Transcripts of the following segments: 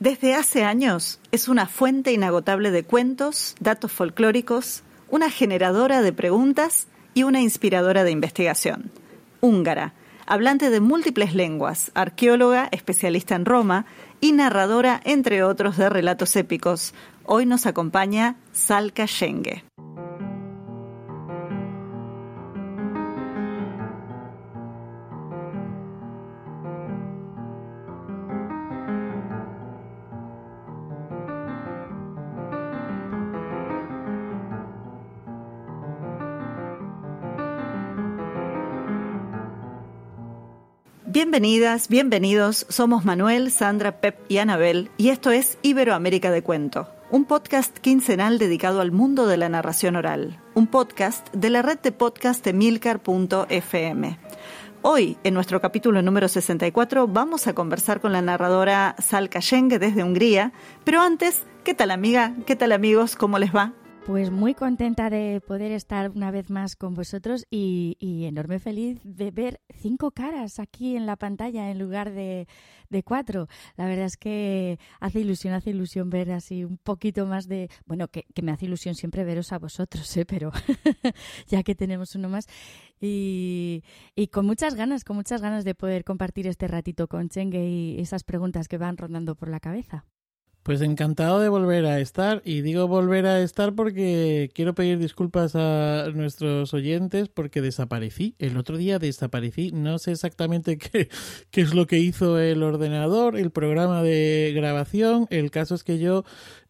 Desde hace años es una fuente inagotable de cuentos, datos folclóricos, una generadora de preguntas y una inspiradora de investigación. Húngara, hablante de múltiples lenguas, arqueóloga, especialista en Roma y narradora, entre otros, de relatos épicos. Hoy nos acompaña Salka Schenge. Bienvenidas, bienvenidos. Somos Manuel, Sandra, Pep y Anabel y esto es Iberoamérica de Cuento, un podcast quincenal dedicado al mundo de la narración oral, un podcast de la red de podcast de milcar.fm. Hoy, en nuestro capítulo número 64, vamos a conversar con la narradora Salka Schenge desde Hungría, pero antes, ¿qué tal amiga? ¿Qué tal amigos? ¿Cómo les va? Pues muy contenta de poder estar una vez más con vosotros y, enorme feliz de ver cinco caras aquí en la pantalla en lugar de, cuatro. La verdad es que hace ilusión, hace ilusión ver así un poquito más de... Bueno, que, me hace ilusión siempre veros a vosotros, ¿eh? pero ya que tenemos uno más. Y, y, con muchas ganas, con muchas ganas de poder compartir este ratito con Chenge y esas preguntas que van rondando por la cabeza. Pues encantado de volver a estar y digo volver a estar porque quiero pedir disculpas a nuestros oyentes porque desaparecí. El otro día desaparecí. No sé exactamente qué, qué es lo que hizo el ordenador, el programa de grabación. El caso es que yo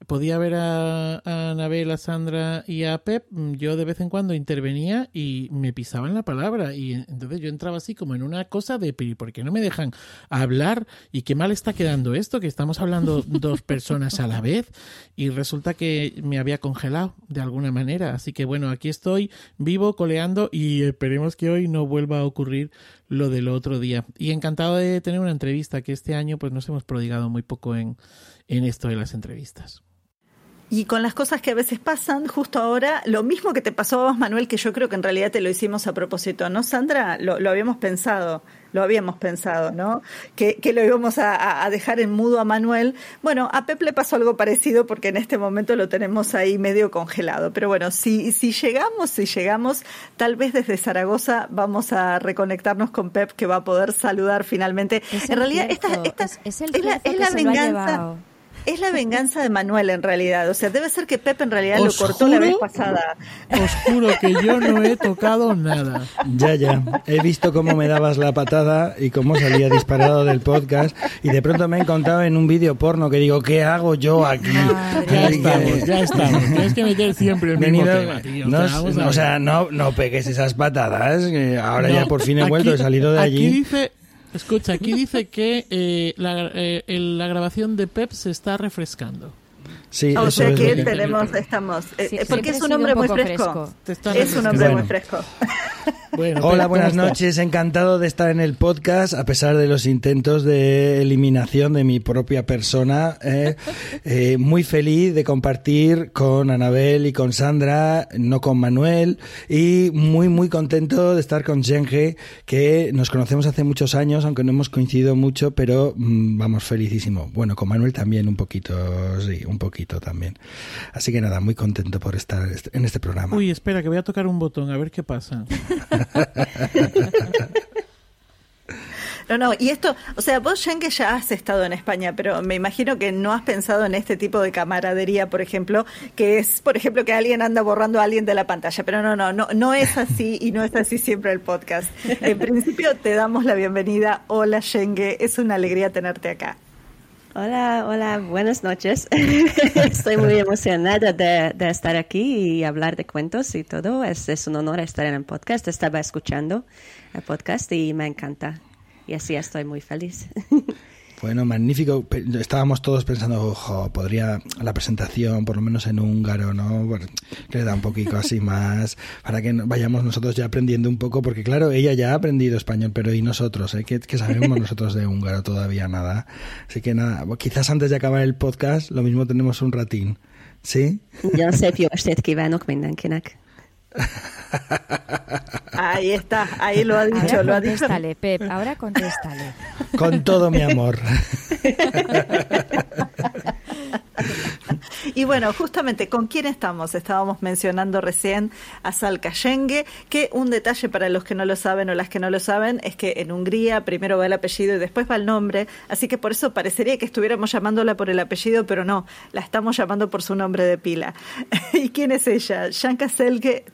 podía ver a, a Anabel, a Sandra y a Pep. Yo de vez en cuando intervenía y me pisaban la palabra. Y entonces yo entraba así como en una cosa de ¿por qué no me dejan hablar? Y qué mal está quedando esto, que estamos hablando dos personas personas a la vez y resulta que me había congelado de alguna manera. Así que bueno, aquí estoy vivo, coleando y esperemos que hoy no vuelva a ocurrir lo del otro día. Y encantado de tener una entrevista que este año pues nos hemos prodigado muy poco en, en esto de las entrevistas. Y con las cosas que a veces pasan, justo ahora, lo mismo que te pasó a vos, Manuel, que yo creo que en realidad te lo hicimos a propósito, ¿no, Sandra? Lo, habíamos pensado, lo habíamos pensado, ¿no? Que, lo íbamos a, dejar en mudo a Manuel. Bueno, a Pep le pasó algo parecido porque en este momento lo tenemos ahí medio congelado. Pero bueno, si, si llegamos, si llegamos, tal vez desde Zaragoza vamos a reconectarnos con Pep que va a poder saludar finalmente. en realidad, esta, es, la, es la venganza. Es la venganza de Manuel en realidad. O sea, debe ser que Pepe en realidad lo cortó la vez pasada. Os juro que yo no he tocado nada. Ya, ya. He visto cómo me dabas la patada y cómo salía disparado del podcast. Y de pronto me he encontrado en un vídeo porno que digo, ¿qué hago yo aquí? ya estamos, ya estamos. Tienes que meter siempre el mismo tema, tío. No, o sea, no, no pegues esas patadas. Ahora ya por fin he vuelto, he salido de allí. Aquí dice Escucha, aquí dice que eh, la, eh, la grabación de Pep se está refrescando. Sí, o sea que, tenemos, estamos, eh, porque es un hombre muy fresco. Es un hombre muy fresco. Hola, buenas noches. Encantado de estar en el podcast, a pesar de los intentos de eliminación de mi propia persona. Eh, eh, muy feliz de compartir con Anabel y con Sandra, no con Manuel. Y muy, muy contento de estar con Jenge, que nos conocemos hace muchos años, aunque no hemos coincidido mucho, pero mm, vamos, felicísimo. Bueno, con Manuel también un poquito, sí, un poquito también. Así que nada, muy contento por estar en este programa. Uy, espera, que voy a tocar un botón, a ver qué pasa. No, no, y esto, o sea, vos, que ya has estado en España, pero me imagino que no has pensado en este tipo de camaradería, por ejemplo, que es, por ejemplo, que alguien anda borrando a alguien de la pantalla, pero no, no, no, no es así y no es así siempre el podcast. En principio te damos la bienvenida. Hola, Shenge, es una alegría tenerte acá. Hola, hola, buenas noches. Estoy muy emocionada de, estar aquí y hablar de cuentos y todo. Es, es un honor estar en el podcast. Estaba escuchando el podcast y me encanta. Y así estoy muy feliz. Bueno, magnífico. Estábamos todos pensando, ojo, podría la presentación, por lo menos en húngaro, ¿no? Que le da un poquito así más, para que vayamos nosotros ya aprendiendo un poco, porque claro, ella ya ha aprendido español, pero ¿y nosotros? Eh? ¿Qué, sabemos nosotros de húngaro? Todavía nada. Así que nada, quizás antes de acabar el podcast, lo mismo tenemos un ratín. ¿Sí? Ya szép jó estét kívánok mindenkinek. Ahí está, ahí lo ha dicho, ahora lo ha dicho. Pep, ahora contéstale. Con todo mi amor. Y bueno, justamente, ¿con quién estamos? Estábamos mencionando recién a Salka Yenge, que un detalle para los que no lo saben o las que no lo saben es que en Hungría primero va el apellido y después va el nombre, así que por eso parecería que estuviéramos llamándola por el apellido, pero no, la estamos llamando por su nombre de pila. ¿Y quién es ella? Janka Selke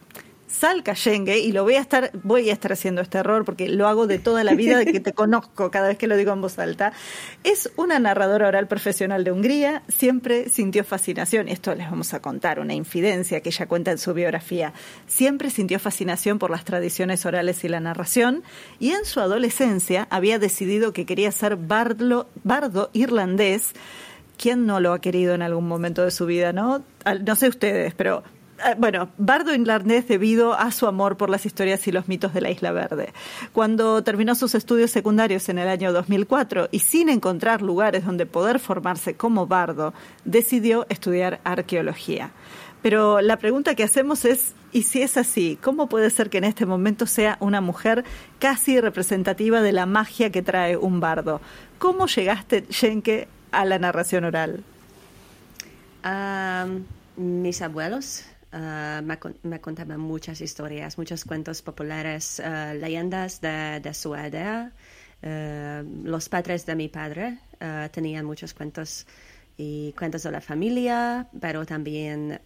Sal Cayenge, y lo voy a estar, voy a estar haciendo este error porque lo hago de toda la vida de que te conozco cada vez que lo digo en voz alta, es una narradora oral profesional de Hungría, siempre sintió fascinación, esto les vamos a contar, una infidencia que ella cuenta en su biografía, siempre sintió fascinación por las tradiciones orales y la narración, y en su adolescencia había decidido que quería ser bardo irlandés, ¿Quién no lo ha querido en algún momento de su vida, no? No sé ustedes, pero bueno, bardo irlandés debido a su amor por las historias y los mitos de la Isla Verde. Cuando terminó sus estudios secundarios en el año 2004 y sin encontrar lugares donde poder formarse como bardo, decidió estudiar arqueología. Pero la pregunta que hacemos es, ¿y si es así? ¿Cómo puede ser que en este momento sea una mujer casi representativa de la magia que trae un bardo? ¿Cómo llegaste, Jenke, a la narración oral? mis abuelos Ah, me, contaba muchas historias, muchos cuentos populares, ah, leyendas de, su aldea. Ah, los padres de mi padre tenían muchos cuentos y cuentos de la familia, pero también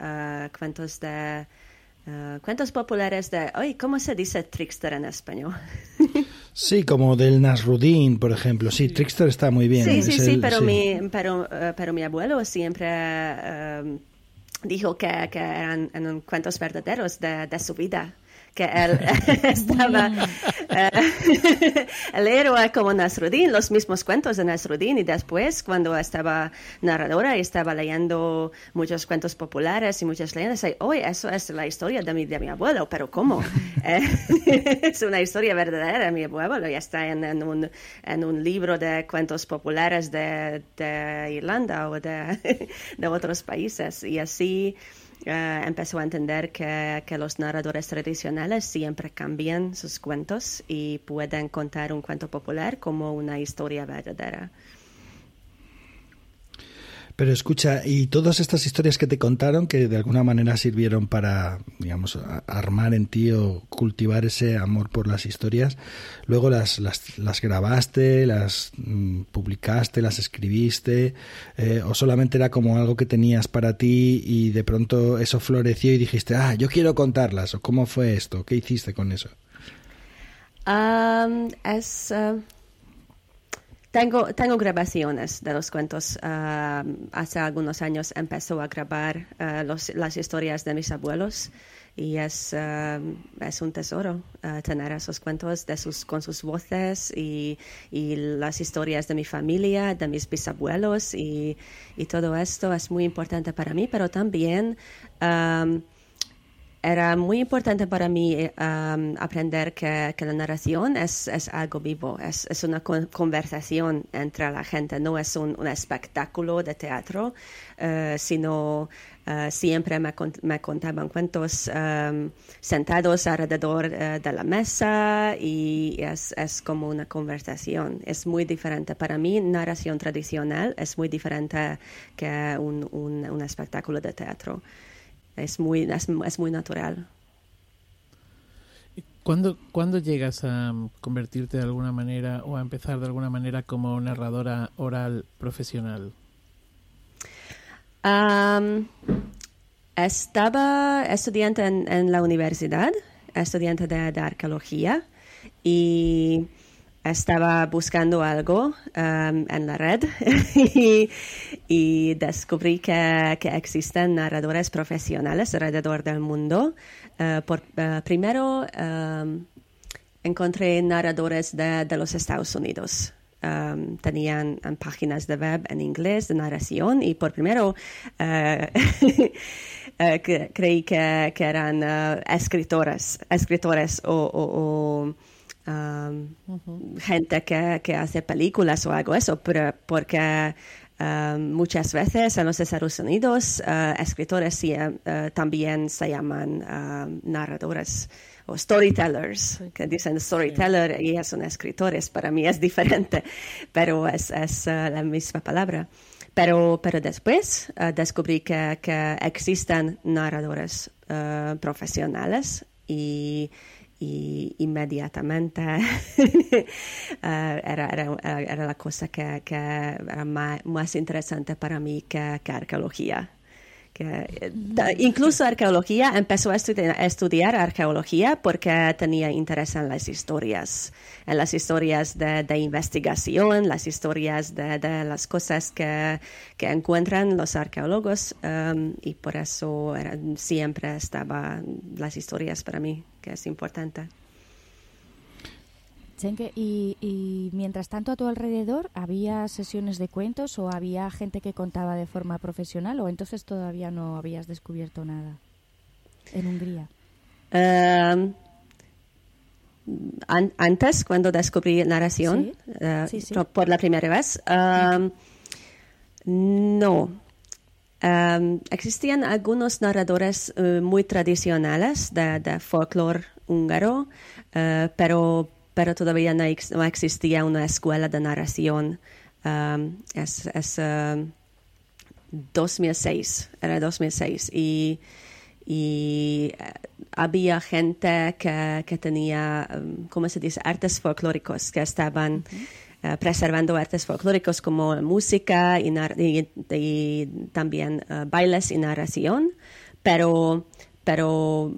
cuentos de cuentos populares de, hoy ¿cómo se dice trickster en español? sí, como del Nasrudin, por ejemplo. Sí, trickster está muy bien. Sí, sí, sí, pero, Mi, pero, pero mi abuelo siempre dijo que, que eran, eran cuentos verdaderos de, de su vida que él estaba, eh, el héroe como Nasruddin, los mismos cuentos de Nasruddin, y después cuando estaba narradora y estaba leyendo muchos cuentos populares y muchas leyendas, hoy eso es la historia de mi, de mi abuelo, pero ¿cómo? Eh, es una historia verdadera, mi abuelo ya está en, en, un, en un libro de cuentos populares de, de Irlanda o de, de otros países, y así eh, empezó a entender que, que, los narradores tradicionales siempre cambian sus cuentos y pueden contar un cuento popular como una historia verdadera. Pero escucha, y todas estas historias que te contaron, que de alguna manera sirvieron para, digamos, armar en ti o cultivar ese amor por las historias, luego las, las, grabaste, las mm, publicaste, las escribiste, eh, o solamente era como algo que tenías para ti y de pronto eso floreció y dijiste, ah, yo quiero contarlas, o cómo fue esto, qué hiciste con eso. es, uh, tengo, tengo grabaciones de los cuentos. hace algunos años empezó a grabar los, las historias de mis abuelos y es, es un tesoro tener esos cuentos con sus voces y, las historias de mi familia, de mis bisabuelos y, todo esto es muy importante para mí, pero también era muy importante para mí eh, aprender que, la narración es, algo vivo, es, una conversación entre la gente, no es un, espectáculo de teatro, eh, sino eh, siempre me, contaban cuentos sentados alrededor de la mesa y es, como una conversación. Es muy diferente. Para mí, narración tradicional es muy diferente que un espectáculo de teatro es muy, es, muy natural. ¿Cuándo, ¿Cuándo, llegas a convertirte de alguna manera o a empezar de alguna manera como narradora oral profesional? estaba estudiante en, la universidad, estudiante de, de arqueología y estaba buscando algo um, en la red y, descubrí que, existen narradores profesionales alrededor del mundo. Uh, por, uh, primero um, encontré narradores de, los Estados Unidos. Um, tenían páginas de web en inglés de narración y por primero uh, creí que, eran escritores, escritores o gente que, que, hace películas o algo eso, pero porque muchas veces en los Estados Unidos uh, escritores uh, también se llaman narradores o storytellers, que dicen storyteller y son escritores. Para mí es diferente, pero es, es uh, la misma palabra. pero, pero después descubrí que, que, existen narradores profesionales y y inmediatamente era, era, era, la cosa que, que era más, más, interesante para mí que, que arqueología. Que, incluso arqueología, empezó a, estudiar arqueología porque tenía interés en las historias, en las historias de, investigación, las historias de, las cosas que, encuentran los arqueólogos um, y por eso siempre estaban las historias para mí, que es importante. Y, y, mientras tanto a tu alrededor había sesiones de cuentos o había gente que contaba de forma profesional o entonces todavía no habías descubierto nada en Hungría. Em, antes, cuando descubrí narración eh, por la primera vez, em, no. Em, existían algunos narradores eh, muy tradicionales de, de folclore húngaro, uh, pero pero todavía no, existía una escuela de narración. Um, es, 2006, um, era 2006. Y, y eh, había gente que, que, tenía, um, ¿cómo se dice?, artes folclóricos, que estaban eh, preservando artes folclóricos como música y, y, también uh, bailes y narración, pero, pero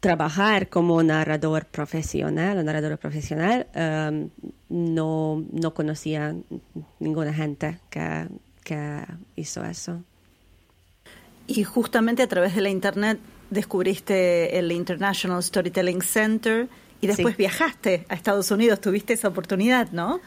trabajar como narrador profesional o narradora profesional, um, no, no conocía ninguna gente que, que hizo eso. Y justamente a través de la internet descubriste el International Storytelling Center y después viajaste a Estados Unidos, tuviste esa oportunidad, ¿no?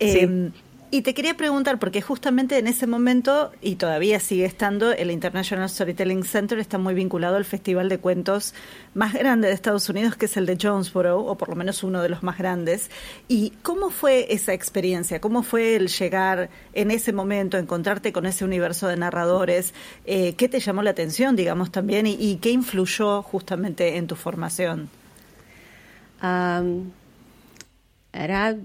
Sí. Em, y te quería preguntar, porque justamente en ese momento, y todavía sigue estando, el International Storytelling Center está muy vinculado al festival de cuentos más grande de Estados Unidos, que es el de Jonesboro, o por lo menos uno de los más grandes. ¿Y cómo fue esa experiencia? ¿Cómo fue el llegar en ese momento, encontrarte con ese universo de narradores? Eh, ¿Qué te llamó la atención, digamos, también? ¿Y, qué influyó justamente en tu formación? era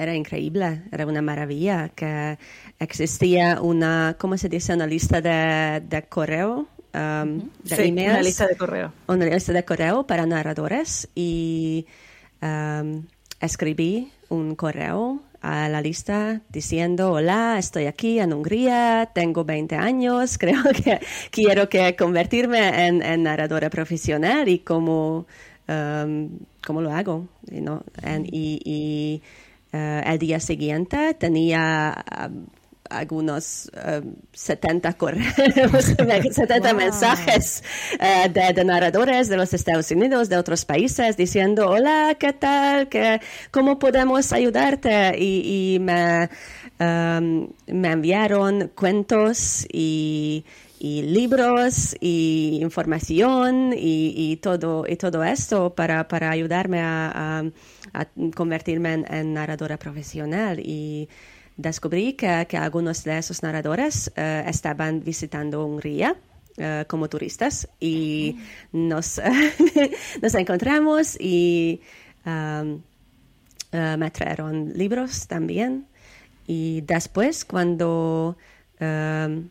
era increíble, era una maravilla que existía una, ¿cómo se dice? Una lista de, de correo. Um, de sí, una lista de correo. Una lista de correo para narradores y um, escribí un correo a la lista diciendo, hola, estoy aquí en Hungría, tengo 20 años, creo que quiero que convertirme en, narradora profesional y cómo, um, cómo lo hago. y Uh, el día siguiente tenía um, algunos 70 um, correos, 70 mensajes uh, de, narradores de los Estados Unidos, de otros países, diciendo, hola, ¿qué tal? ¿Qué, ¿Cómo podemos ayudarte? Y, me, um, me enviaron cuentos y y libros y información y, todo, y todo esto para, para ayudarme a, convertirme en, narradora profesional. Y descubrí que, algunos de esos narradores eh, estaban visitando Hungría. Uh, como turistas y nos, nos encontramos y um, uh, me trajeron libros también y después cuando um,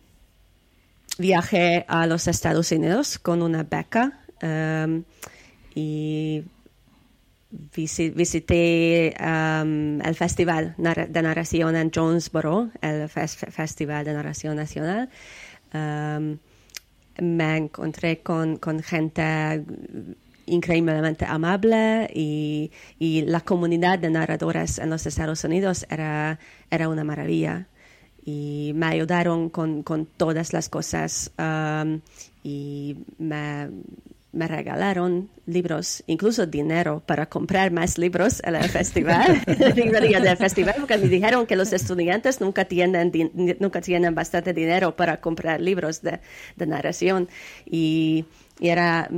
viajé a los Estados Unidos con una beca um, y visité um, el Festival de Narración en Jonesboro, el Festival de Narración Nacional. Um, me encontré con, con, gente increíblemente amable y, y, la comunidad de narradores en los Estados Unidos era, era una maravilla y me ayudaron con, con todas las cosas um, y me, me, regalaron libros, incluso dinero para comprar más libros en el festival, del festival, porque me dijeron que los estudiantes nunca tienen, nunca tienen bastante dinero para comprar libros de, de narración y, y era,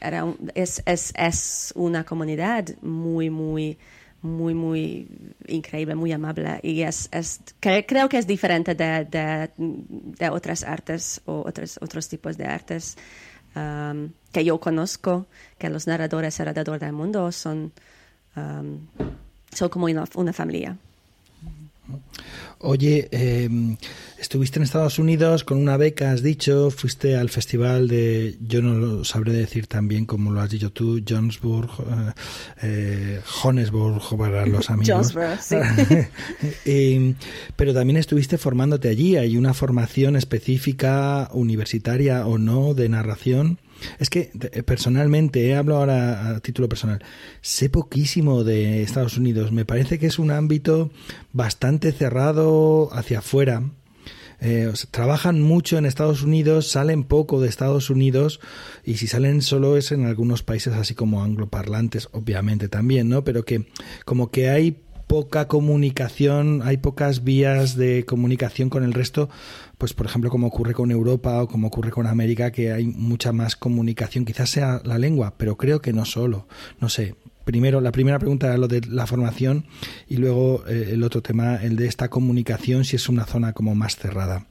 era es, es, es una comunidad muy, muy muy, muy increíble, muy amable. Y es, es creo que es diferente de, de, de, otras artes o otros, otros tipos de artes um, que yo conozco, que los narradores alrededor del mundo son, um, son como una, una familia. Oye, em, estuviste en Estados Unidos con una beca, has dicho, fuiste al festival de, yo no lo sabré decir tan bien como lo has dicho tú, Johannesburg, eh, eh Johannesburg para los amigos. sí. pero también estuviste formándote allí, hay una formación específica, universitaria o no, de narración. Es que personalmente, he hablado ahora a título personal, sé poquísimo de Estados Unidos. Me parece que es un ámbito bastante cerrado hacia afuera. Eh, trabajan mucho en Estados Unidos, salen poco de Estados Unidos y si salen solo es en algunos países así como angloparlantes, obviamente también, ¿no? Pero que como que hay poca comunicación, hay pocas vías de comunicación con el resto, pues por ejemplo como ocurre con Europa o como ocurre con América, que hay mucha más comunicación, quizás sea la lengua, pero creo que no solo, no sé. Primero, la primera pregunta era lo de la formación y luego eh, el otro tema, el de esta comunicación, si es una zona como más cerrada.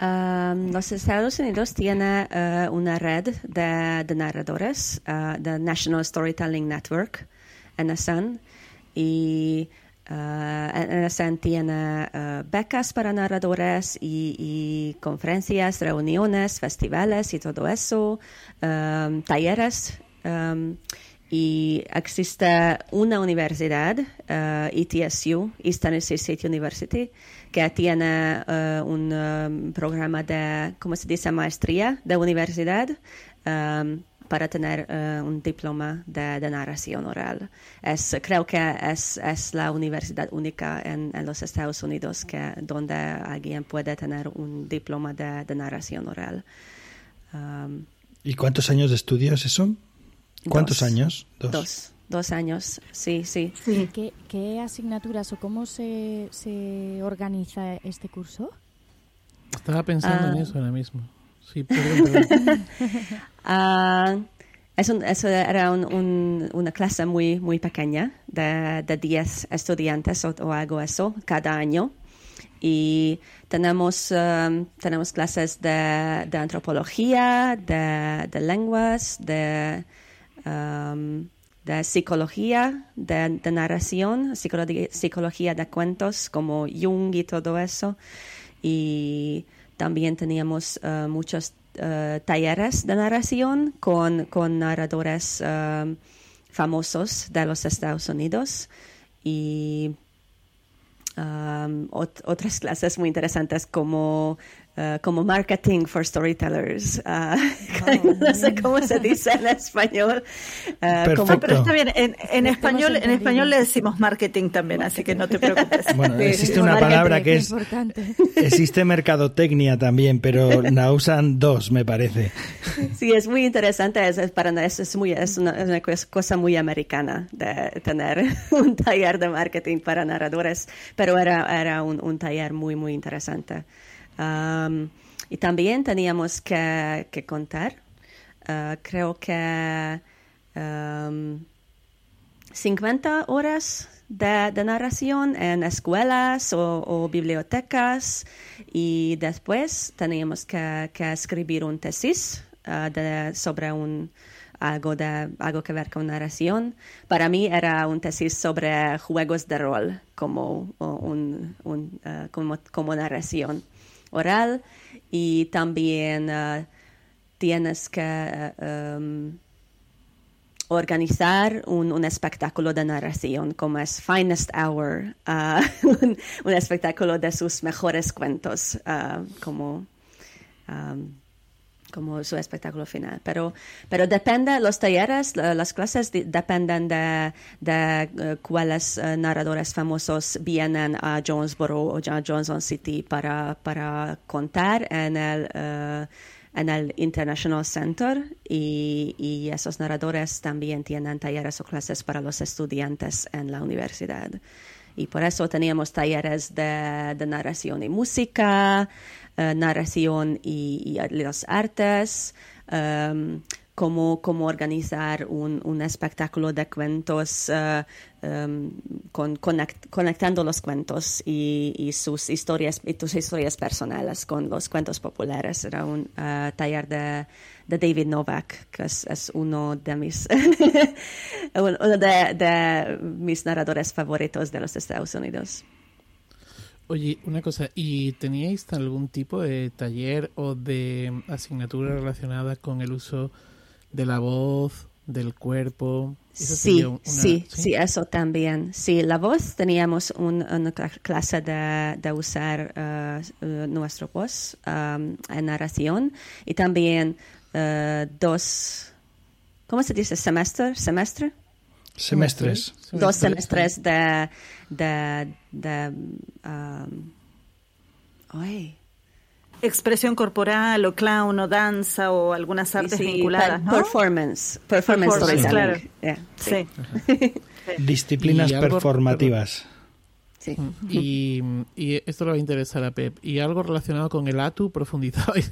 los Estados Unidos tiene eh, una red de, narradores, uh, the National Storytelling Network, NSN, y uh, tiene uh, becas para narradores y, conferencias, reuniones, festivales y todo eso, um, talleres. Y existe una universidad, uh, ETSU, Eastern State University, que tiene un programa de, ¿cómo se dice?, maestría de universidad. Para tener uh, un diploma de, de, narración oral. Es, creo que es, es la universidad única en, en, los Estados Unidos que, donde alguien puede tener un diploma de, de narración oral. Um, ¿Y cuántos años de estudios eso? ¿Cuántos años? Dos. dos. dos. años, sí, sí. sí. ¿Qué, ¿Qué, asignaturas o cómo se, se organiza este curso? Estaba pensando en ah. eso ahora mismo. Sí, perdón, uh, eso era un, una clase muy, muy pequeña, de, de 10 estudiantes o, algo eso, cada año. Y tenemos, um, tenemos clases de, antropología, de, de, lenguas, de, um, de psicología, de, narración, psicología de cuentos como Jung y todo eso. Y también teníamos uh, muchos uh, talleres de narración con, con narradores uh, famosos de los Estados Unidos y um, ot otras clases muy interesantes como Uh, como marketing for storytellers. Uh, no sé cómo se dice en español. Uh, como, pero está bien, en, en español, en español le decimos marketing también, así que no te preocupes. Bueno, existe una palabra que es importante. existe mercadotecnia también, pero la usan dos, me parece. Sí, es muy interesante, es, para es, es muy es una, es una, cosa muy americana de tener un taller de marketing para narradores, pero era era un, un taller muy muy interesante y también teníamos que, contar, uh, creo que 50 horas de, narración en escuelas o, bibliotecas y después teníamos que, escribir un tesis uh, sobre un, algo, de, algo que ver con narración. Para mí era un tesis sobre juegos de rol como, un, como, como narración oral y también uh, tienes que um, organizar un, un, espectáculo de narración como es Finest Hour, uh, un, un, espectáculo de sus mejores cuentos, uh, como como su espectáculo final. Pero, pero depende, los talleres, las clases dependen de, de uh, cuáles uh, narradores famosos vienen a Jonesboro o a Johnson City para, para contar en el, uh, en el International Center y, y, esos narradores también tienen talleres o clases para los estudiantes en la universidad. Y por eso teníamos talleres de, de narración y música, eh, narración y, las artes, um, cómo, organizar un, espectáculo de cuentos uh, con, conectando los cuentos y, sus historias y tus historias personales con los cuentos populares. Era un uh, taller de, David Novak, que es, uno de mis uno de mis narradores favoritos de los Estados Unidos. Oye, una cosa, ¿y teníais algún tipo de taller o de asignatura relacionada con el uso de la voz, del cuerpo? Sí, sí, sí, eso también. Sí, la voz teníamos una clase de, usar uh, nuestra voz um, en narración y también uh, dos, ¿cómo se dice? Semestre, semestre. Semestres. Dos semestres de de, de um, expresión corporal o clown o danza o algunas artes vinculadas, ¿no? Performance, performance, claro. Sí. Disciplinas performativas. Sí. Y, y, esto le va a interesar a Pep. ¿Y algo relacionado con el ATU? ¿Profundizabais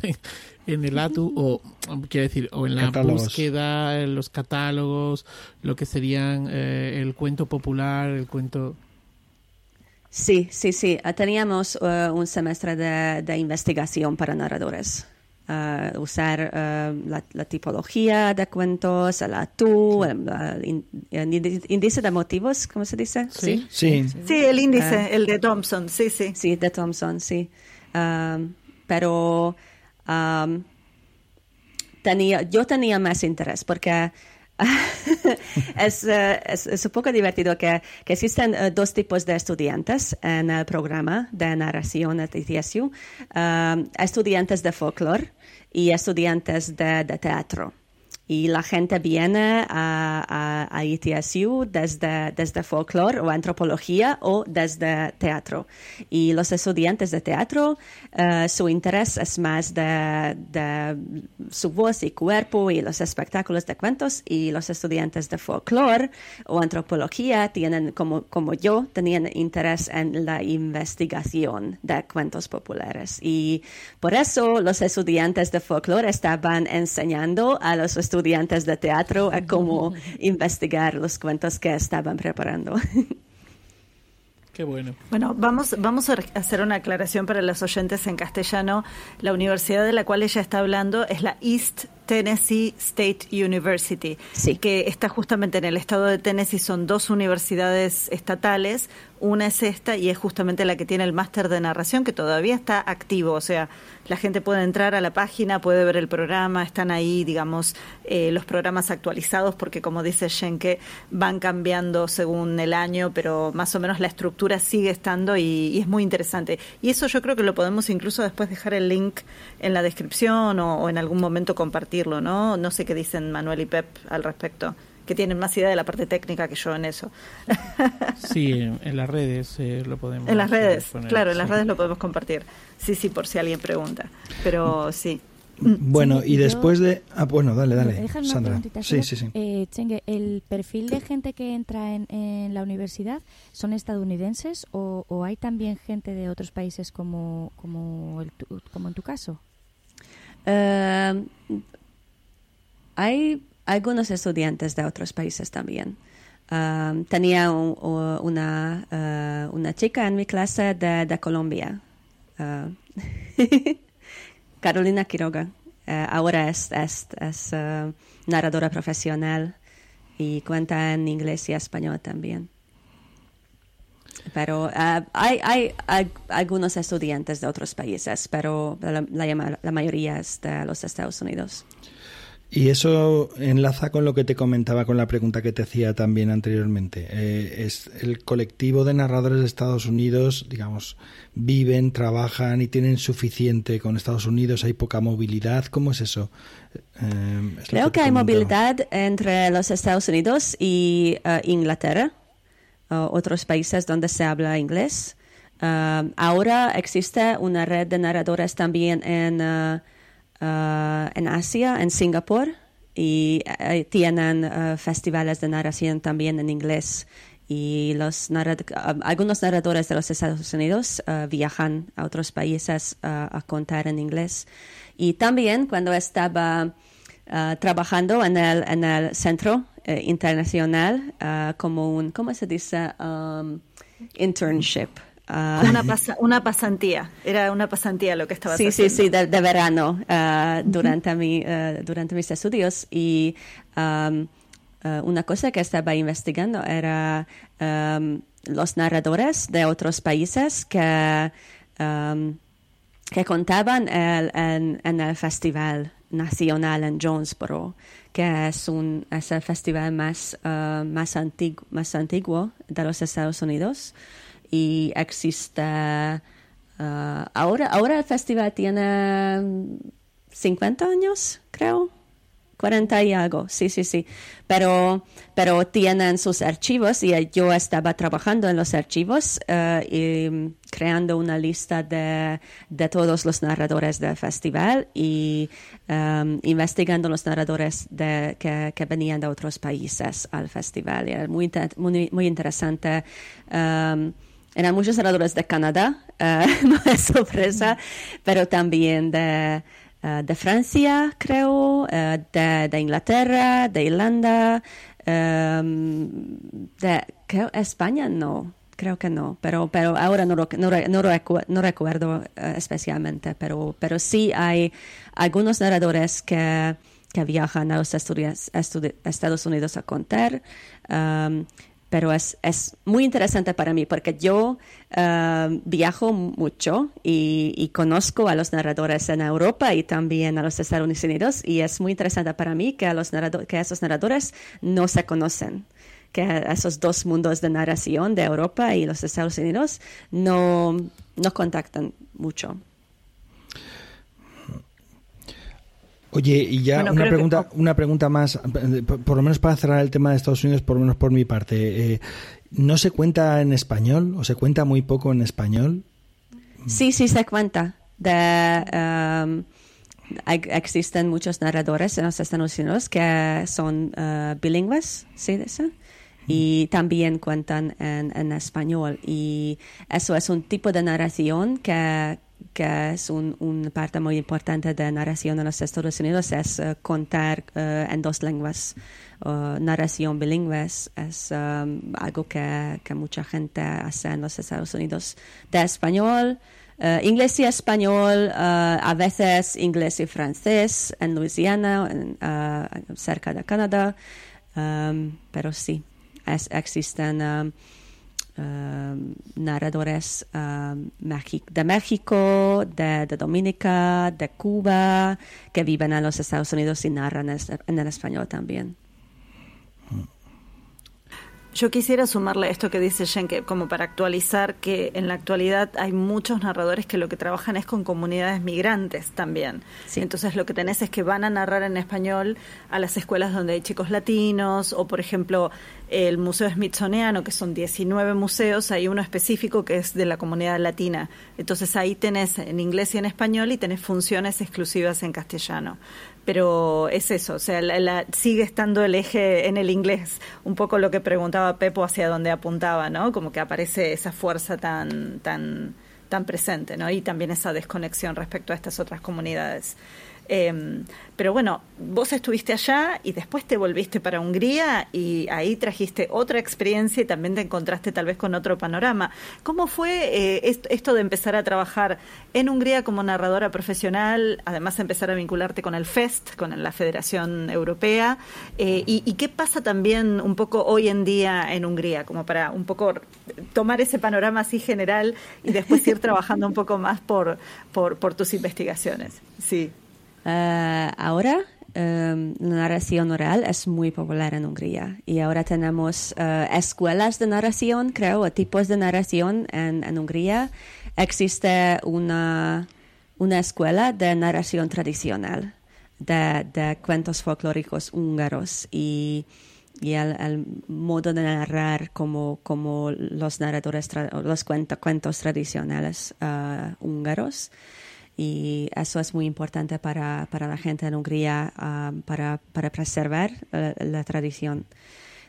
en, el ATU? O, quiero decir, o en la búsqueda, en los catálogos, lo que serían eh, el cuento popular, el cuento... Sí, sí, sí. Teníamos uh, un semestre de, investigación para narradores. Uh, usar uh, la, tipología de cuentos, el ATU, el, índice de motivos, ¿cómo se dice? Sí, sí. Sí, el índice, el de Thompson, sí, sí. Sí, de Thompson, sí. Um, pero um, tenía, yo tenía más interés porque es, es, es, un poco divertido que, que existen uh, dos tipos de estudiantes en el programa de narración de TTSU. Uh, estudiantes de folclore y estudiantes de, de teatro y la gente viene a, a, ITSU desde, desde folclore o antropología o desde teatro. Y los estudiantes de teatro, eh, su interés es más de, de, su voz y cuerpo y los espectáculos de cuentos y los estudiantes de folclore o antropología tienen, como, como yo, tenían interés en la investigación de cuentos populares. Y por eso los estudiantes de folclore estaban enseñando a los estudiantes estudiantes de teatro a cómo investigar los cuentos que estaban preparando. Qué bueno. Bueno, vamos, vamos a hacer una aclaración para los oyentes en castellano. La universidad de la cual ella está hablando es la East Tennessee State University, sí. que está justamente en el estado de Tennessee. Son dos universidades estatales, una es esta y es justamente la que tiene el máster de narración que todavía está activo, o sea, la gente puede entrar a la página, puede ver el programa, están ahí, digamos, eh, los programas actualizados porque como dice Schenke, van cambiando según el año, pero más o menos la estructura sigue estando y, es muy interesante. Y eso yo creo que lo podemos incluso después dejar el link en la descripción o en algún momento compartirlo, ¿no? No sé qué dicen Manuel y Pep al respecto que tienen más idea de la parte técnica que yo en eso. sí, en, las redes eh, lo podemos. En las redes, claro, en las redes lo podemos compartir. Sí, sí, por si alguien pregunta. Pero sí. Bueno, y después de... Ah, bueno, dale, dale, Sandra. Sí, sí, sí. Eh, Chengue, ¿el perfil de gente que entra en, en la universidad son estadounidenses o, o, hay también gente de otros países como, como, el, como en tu caso? Uh, hay algunos estudiantes de otros países también. Tenía una, uh, una chica en mi clase de, de Colombia, uh, Carolina Quiroga. Uh, ahora es, es, es narradora profesional y cuenta en inglés y español también. Pero hay, hay, algunos estudiantes de otros países, pero la mayoría es de los Estados Unidos. Y eso enlaza con lo que te comentaba con la pregunta que te hacía también anteriormente. Eh, es el colectivo de narradores de Estados Unidos, digamos, viven, trabajan y tienen suficiente con Estados Unidos. Hay poca movilidad. ¿Cómo es eso? Eh, Creo que, hay movilidad entre los Estados Unidos y uh, Inglaterra, otros países donde se habla inglés. Uh, ahora existe una red de narradores también en Uh, en Asia, en Singapur, y eh, tienen uh, festivales de narración también en inglés. Y los algunos narradores de los Estados Unidos viajan a otros países a contar en inglés. Y también cuando estaba trabajando en el, en el centro eh, internacional como un, ¿cómo se dice? Um, internship. Ah. Una, una pasantía, era una pasantía lo que estaba sí, haciendo. Sí, sí, de, verano uh, durante, mi, uh, durante mis estudios y um, una cosa que estaba investigando era um, los narradores de otros países que, que contaban en, el Festival Nacional en Jonesboro, que es, un, es el festival más, más, antiguo, más antiguo de los Estados Unidos y existe... Uh, ahora, ahora el festival tiene 50 años, creo. 40 y algo, sí, sí, sí. Pero, pero tienen sus archivos y yo estaba trabajando en los archivos eh, y creando una lista de, de, todos los narradores del festival y investigando los narradores de, que, que, venían de otros países al festival. Era muy, interesante. Eran muchos narradores de Canadá, uh, no es sorpresa, pero también de eh, de Francia, creo, eh, de, Inglaterra, de Irlanda, em, de España no, creo que no, pero, pero ahora no, no, recuerdo eh, especialmente, pero, pero sí hay algunos narradores que, que viajan a los Estados Unidos a contar. Em, pero es, es, muy interesante para mí porque yo uh, viajo mucho y, conozco a los narradores en Europa y también a los Estados Unidos y es muy interesante para mí que, a los que esos narradores no se conocen que esos dos mundos de narración de Europa y los Estados Unidos no, no contactan mucho. Oye, y ya una pregunta, una pregunta más, por, lo menos para cerrar el tema de Estados Unidos, por lo menos por mi parte. Eh, ¿No se cuenta en español o se cuenta muy poco en español? Sí, sí se cuenta. De, um, existen muchos narradores en los Estados Unidos que son uh, bilingües, ¿sí? Eso? y también cuentan en, en, español. Y eso es un tipo de narración que, que es un, parte muy importante de narración en los Estados Unidos, es eh, contar eh, en dos lenguas. narración bilingüe es um, algo que, que, mucha gente hace en los Estados Unidos. De español, uh, inglés y español, a veces inglés y francés en Luisiana, cerca de Canadá, um, pero sí, es, existen. Um, narradores um, de México, de, de, Dominica, de Cuba, que viven en los Estados Unidos y narran en el español también. Yo quisiera sumarle esto que dice que como para actualizar que en la actualidad hay muchos narradores que lo que trabajan es con comunidades migrantes también. Entonces lo que tenés es que van a narrar en español a las escuelas donde hay chicos latinos o por ejemplo el Museo Smithsoniano, que son 19 museos, hay uno específico que es de la comunidad latina. Entonces ahí tenés en inglés y en español y tenés funciones exclusivas en castellano pero es eso, o sea, sigue estando el eje en el inglés, un poco lo que preguntaba Pepo hacia dónde apuntaba, ¿no? Como que aparece esa fuerza tan, tan, tan presente, ¿no? Y también esa desconexión respecto a estas otras comunidades. Eh, pero bueno, vos estuviste allá y después te volviste para Hungría y ahí trajiste otra experiencia y también te encontraste tal vez con otro panorama. ¿Cómo fue eh, esto de empezar a trabajar en Hungría como narradora profesional, además empezar a vincularte con el FEST, con la Federación Europea? Eh, y, qué pasa también un poco hoy en día en Hungría, como para un poco tomar ese panorama así general y después ir trabajando un poco más por, por tus investigaciones? Sí. Eh, ahora em, la narración oral es muy popular en Hungría. Y ahora tenemos eh, escuelas de narración, creo, tipos de narración en, Hungría. Existe una, una, escuela de narración tradicional de, cuentos folclóricos húngaros. Y, el, modo de narrar como, como los narradores, los cuentos tradicionales uh, húngaros y eso es muy importante para, para la gente en Hungría um, para, para, preservar uh, la tradición.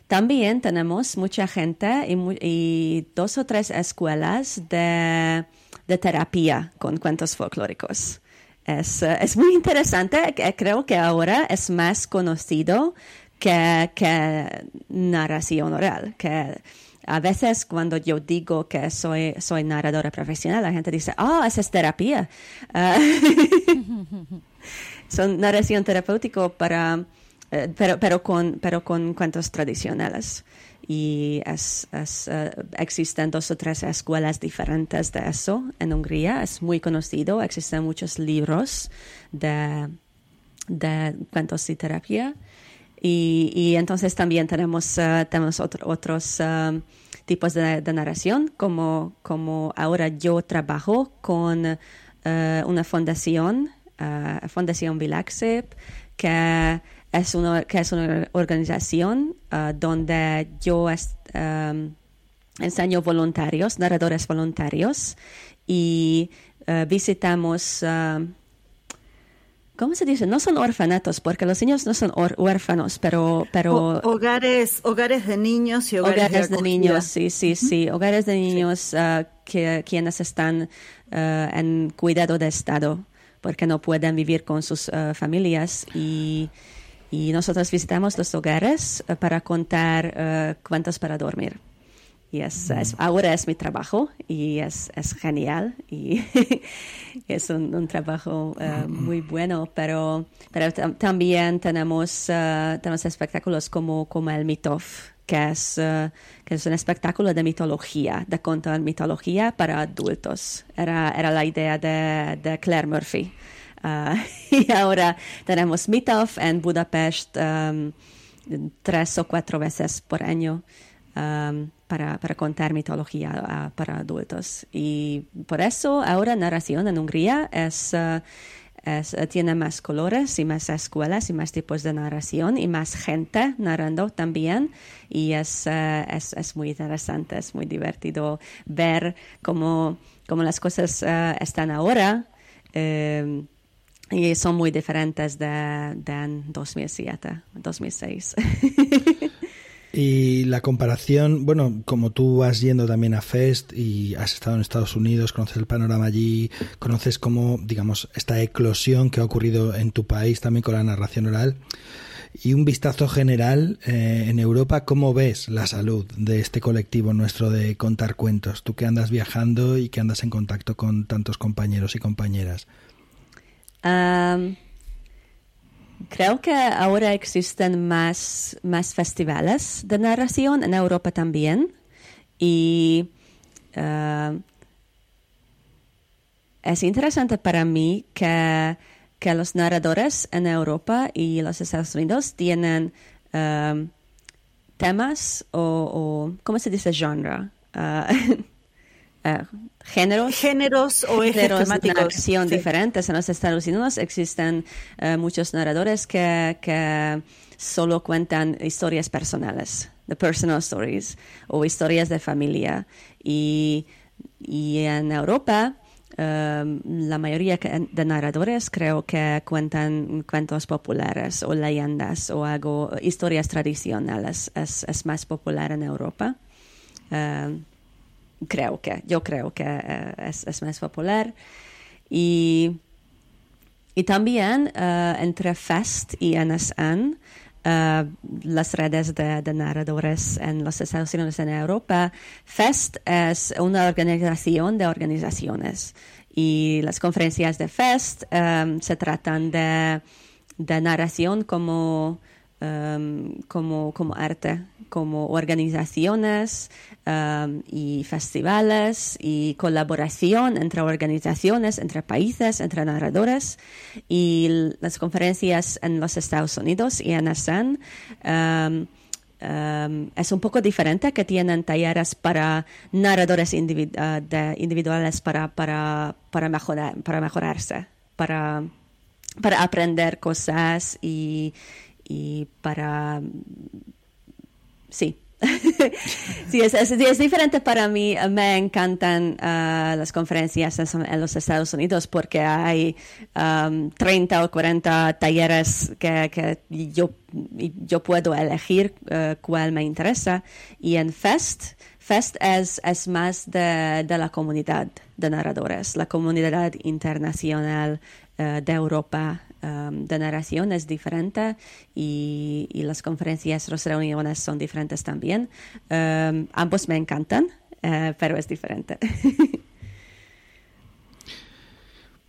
También tenemos mucha gente y, dos o tres escuelas de, de, terapia con cuentos folclóricos. Es, uh, es muy interesante, creo que ahora es más conocido que, que narración oral, que a veces cuando yo digo que soy, soy narradora profesional, la gente dice, oh, esa es terapia. Uh, son narración terapéutico para, eh, pero, pero, con, pero con cuentos tradicionales. y eh, existen dos o tres escuelas diferentes de eso en Hungría. Es muy conocido, existen muchos libros de, de cuentos y terapia. Y, entonces también tenemos, uh, tenemos otros tipos de, narración, como, como ahora yo trabajo con una fundación, Fundación Vilaxep, que es una, que es una organización donde yo um, enseño voluntarios, narradores voluntarios, y visitamos, ¿cómo se dice? No son orfanatos, porque los niños no son huérfanos, pero... pero hogares, hogares de niños y hogares, de, niños, sí, sí, sí, hogares de niños que, quienes están en cuidado de Estado, porque no pueden vivir con sus familias. Y y nosotros visitamos los hogares para contar cuentos para dormir. Y es, ahora es mi trabajo y es, es genial y es un, un trabajo eh, muy bueno, pero, pero también tenemos, tenemos espectáculos como, como el Mitov, que es, que es un espectáculo de mitología, de contar mitología para adultos. Era, era la idea de, de Claire Murphy. Uh, y ahora tenemos Meetup en Budapest um, tres o cuatro veces por año um, para, para, contar mitología uh, para adultos. Y por eso ahora narración en Hungría es, uh, es, tiene más colores y más escuelas y más tipos de narración y más gente narrando también. Y es, es, es, muy interesante, es muy divertido ver cómo, cómo las cosas están ahora. Y son muy diferentes de, de 2007, 2006. Y la comparación, bueno, como tú vas yendo también a Fest y has estado en Estados Unidos, conoces el panorama allí, conoces cómo, digamos, esta eclosión que ha ocurrido en tu país también con la narración oral. Y un vistazo general eh, en Europa, ¿cómo ves la salud de este colectivo nuestro de contar cuentos? Tú que andas viajando y que andas en contacto con tantos compañeros y compañeras creo que ahora existen más, más festivales de narración en Europa también y es interesante para mí que, que, los narradores en Europa y los Estados Unidos tienen temas o, o, ¿cómo se dice genre? Ah, Eh, géneros, géneros o géneros de narración diferentes. En los Estados Unidos existen eh, muchos narradores que, que, solo cuentan historias personales, the personal stories, o historias de familia. Y, y en Europa, eh, la mayoría de narradores creo que cuentan cuentos populares o leyendas o algo, historias tradicionales. Es, es más popular en Europa creo que, yo creo que eh, es, más popular. Y, y también eh, entre FEST y NSN, eh, las redes de, narradores en los Estados Unidos en Europa, FEST es una organización de organizaciones. Y las conferencias de FEST se tratan de, de narración como Um, como, como arte, como organizaciones um, y festivales y colaboración entre organizaciones, entre países, entre narradores. Y las conferencias en los Estados Unidos y en ASEAN um, es un poco diferente, que tienen talleres para narradores uh, individuales para, para, para, mejorar, para mejorarse, para, para aprender cosas y, y para... Sí. sí, es, diferente para mí. Me encantan uh, las conferencias en, los Estados Unidos porque hay 30 um, o 40 talleres que, que yo, yo puedo elegir uh, cuál me interesa. Y en Fest, Fest es, es más de, de la comunidad de narradores, la comunidad internacional uh, de Europa Um, de narración es diferente y, las conferencias, las reuniones son diferentes también. Ambos me encantan, uh, pero es diferente.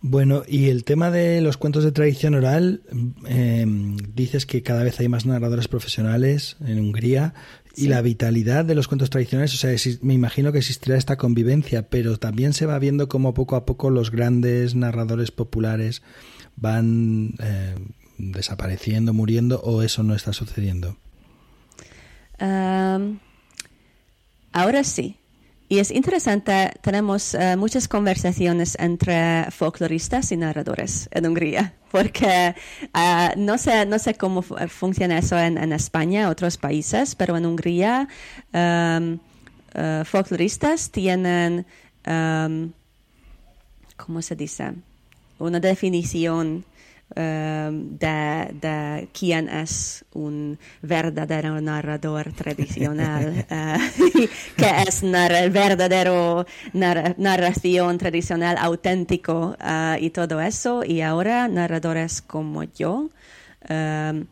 Bueno, y el tema de los cuentos de tradición oral, em, dices que cada vez hay más narradores profesionales en Hungría y la vitalidad de los cuentos tradicionales, o sea, me imagino que existirá esta convivencia, pero también se va viendo como poco a poco los grandes narradores populares van eh, desapareciendo, muriendo, o eso no está sucediendo. ahora sí. Y es interesante, tenemos eh, muchas conversaciones entre folcloristas y narradores en Hungría, porque uh, no, sé, no sé cómo funciona eso en, en España, otros países, pero en Hungría um, folcloristas tienen, um, ¿cómo se dice? Una definición Em, de, de, quién es un verdadero narrador tradicional, uh, que es nar verdadero narración tradicional auténtico uh, y todo eso. Y ahora narradores como yo, um,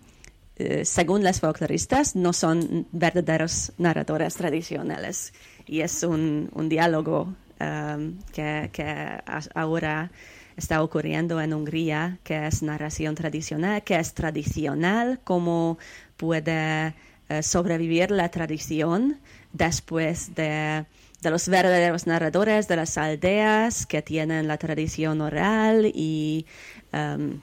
según los folcloristas, no son verdaderos narradores tradicionales. Y es un, un diálogo um, que, que ahora está ocurriendo en Hungría, que es narración tradicional, que es tradicional, cómo puede eh, sobrevivir la tradición después de, de, los verdaderos narradores de las aldeas que tienen la tradición oral y um,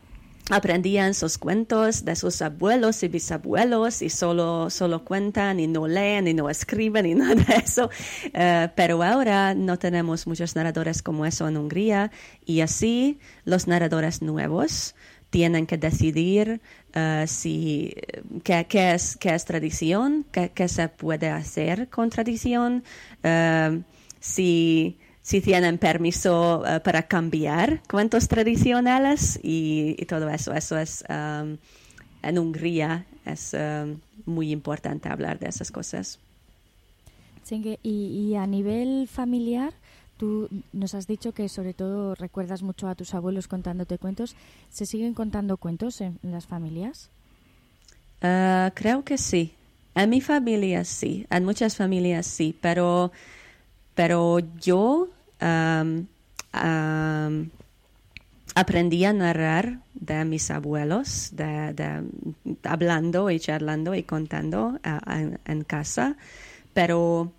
aprendían sus cuentos de sus abuelos y bisabuelos y solo, solo cuentan y no leen y no escriben y nada de eso. Eh, pero ahora no tenemos muchos narradores como eso en Hungría y así los narradores nuevos tienen que decidir uh, si, qué, qué, es, qué es tradición, qué, qué, se puede hacer con tradición, uh, si si tienen permiso eh, para cambiar cuentos tradicionales y, todo eso. Eso es um, en Hungría es um, muy importante hablar de esas cosas. y, y, a nivel familiar, tú nos has dicho que sobre todo recuerdas mucho a tus abuelos contándote cuentos. ¿Se siguen contando cuentos en, las familias? Uh, creo que sí. En mi familia sí, en muchas familias sí, pero, pero yo aprendí a narrar de mis abuelos, de, hablando y charlando y contando en, casa, pero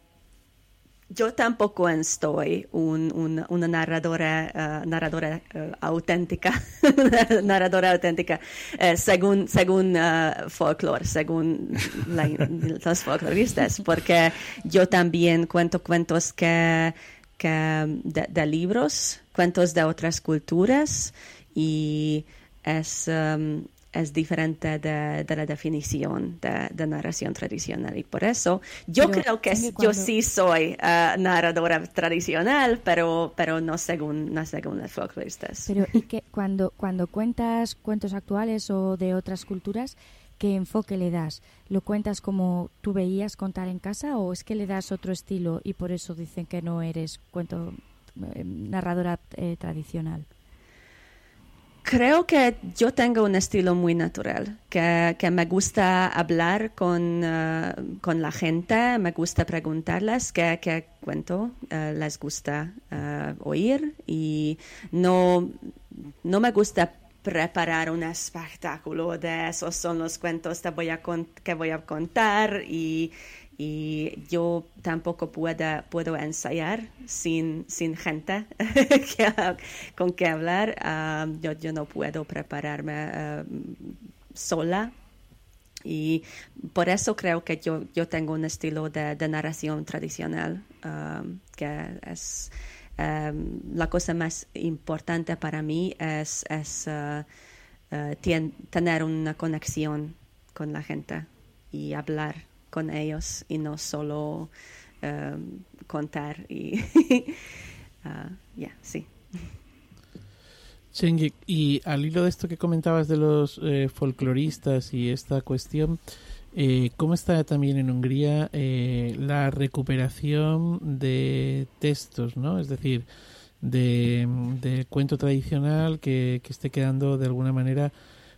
yo tampoco estoy una narradora, uh, narradora uh, auténtica, narradora auténtica, uh, según, según folklore, según los folcloristas, porque yo también cuento cuentos que de, libros, cuentos de otras culturas y es, um, es diferente de, la definición de, narración tradicional. Y por eso yo creo que yo sí soy uh, narradora tradicional, pero, pero no según, no según los folcloristas. Pero y que cuando, cuando cuentas cuentos actuales o de otras culturas, ¿qué enfoque le das? ¿Lo cuentas como tú veías contar en casa o es que le das otro estilo y por eso dicen que no eres cuento eh, narradora eh, tradicional? Creo que yo tengo un estilo muy natural, que, me gusta hablar con, eh, con, la gente, me gusta preguntarles qué, cuento les gusta oír y no, no me gusta preparar un espectáculo de esos son los cuentos que voy a, que voy a contar y, y yo tampoco puedo, puedo ensayar sin, sin gente con que hablar. Ah, yo, yo, no puedo prepararme ah, sola y por eso creo que yo, yo tengo un estilo de, de narración tradicional ah, que es Em, la cosa más importante para mí es, es uh, uh, tener una conexión con la gente y hablar con ellos y no solo um, contar y uh, ya sí. Y al hilo de esto que comentabas de los eh, folcloristas y esta cuestión, eh, ¿Cómo está también en Hungría eh, la recuperación de textos, ¿no? Es decir, de, cuento tradicional que, esté quedando de alguna manera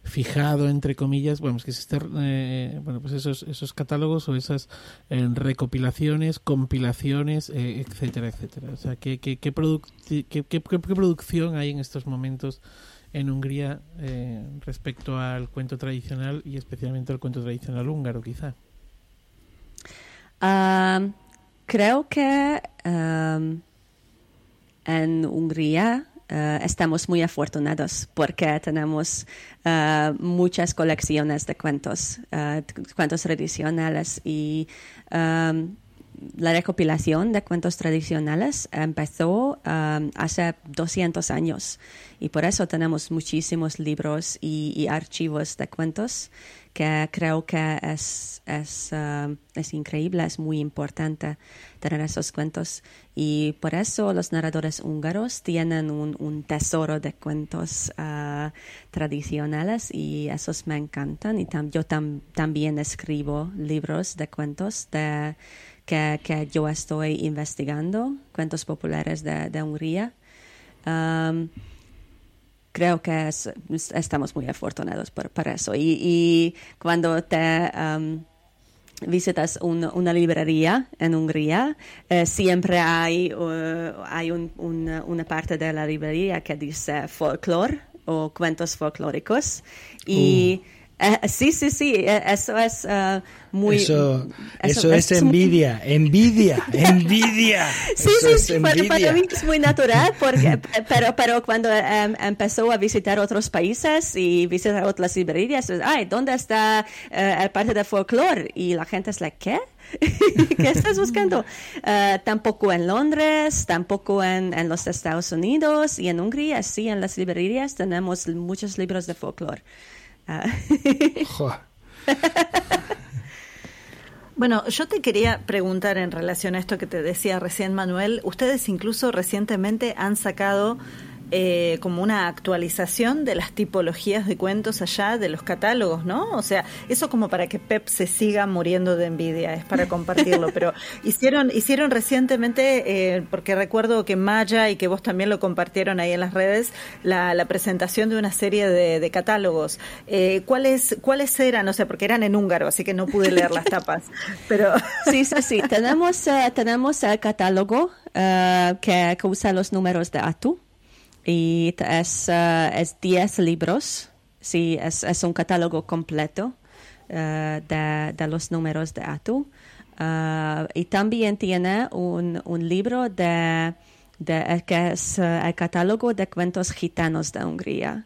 fijado entre comillas bueno que se esté, eh, bueno pues esos esos catálogos o esas recopilaciones compilaciones etcétera etcétera o sea qué qué, qué, qué, qué, producción hay en estos momentos en Hungría eh, respecto al cuento tradicional y especialmente al cuento tradicional húngaro, quizá? creo que en Hungría uh, estamos muy afortunados porque tenemos uh, muchas colecciones de cuentos, cuentos tradicionales y um, la recopilación de cuentos tradicionales empezó um, hace 200 años y por eso tenemos muchísimos libros y, archivos de cuentos que creo que es, es, uh, es, increíble, es muy importante tener esos cuentos. Y por eso los narradores húngaros tienen un, un tesoro de cuentos uh, tradicionales y esos me encantan. Y tam, yo tam, también escribo libros de cuentos de, que, que yo estoy investigando, cuentos populares de, de Hungría. Um, creo que estamos muy afortunados por, eso. Y, cuando te um, visitas una librería en Hungría, eh, siempre hay, uh, hay una parte de la librería que dice folklore o cuentos folclóricos. Y. Uh. Eh, sí, sí, sí, eh, eso es uh, muy... Eso, eso, es, envidia, envidia, envidia. sí, sí, sí, para, para, mí es muy natural, porque, pero, pero cuando um, empezó a visitar otros países y visitar otras librerías, ay, ¿dónde está uh, el parte de folclore? Y la gente es like, ¿qué? ¿Qué estás buscando? Tampoco en Londres, tampoco en, en, los Estados Unidos y en Hungría, sí, en las librerías tenemos muchos libros de folclore. Ah. Bueno, yo te quería preguntar en relación a esto que te decía recién Manuel, ustedes incluso recientemente han sacado eh, como una actualización de las tipologías de cuentos allá, de los catálogos, ¿no? O sea, eso como para que Pep se siga muriendo de envidia, es para compartirlo, pero hicieron, hicieron recientemente, eh, porque recuerdo que Maya y que vos también lo compartieron ahí en las redes, la, presentación de una serie de, catálogos. Eh, ¿cuáles, ¿Cuáles eran? O sea, porque eran en húngaro, así que no pude leer las tapas, pero... Sí, sí, sí, tenemos, tenemos el catálogo que, que usa los números de ATU y es, uh, es 10 libros, sí, es, es, un catálogo completo uh, de, de, los números de ATU. Uh, y también tiene un, un libro de, de, que es el catálogo de cuentos gitanos de Hungría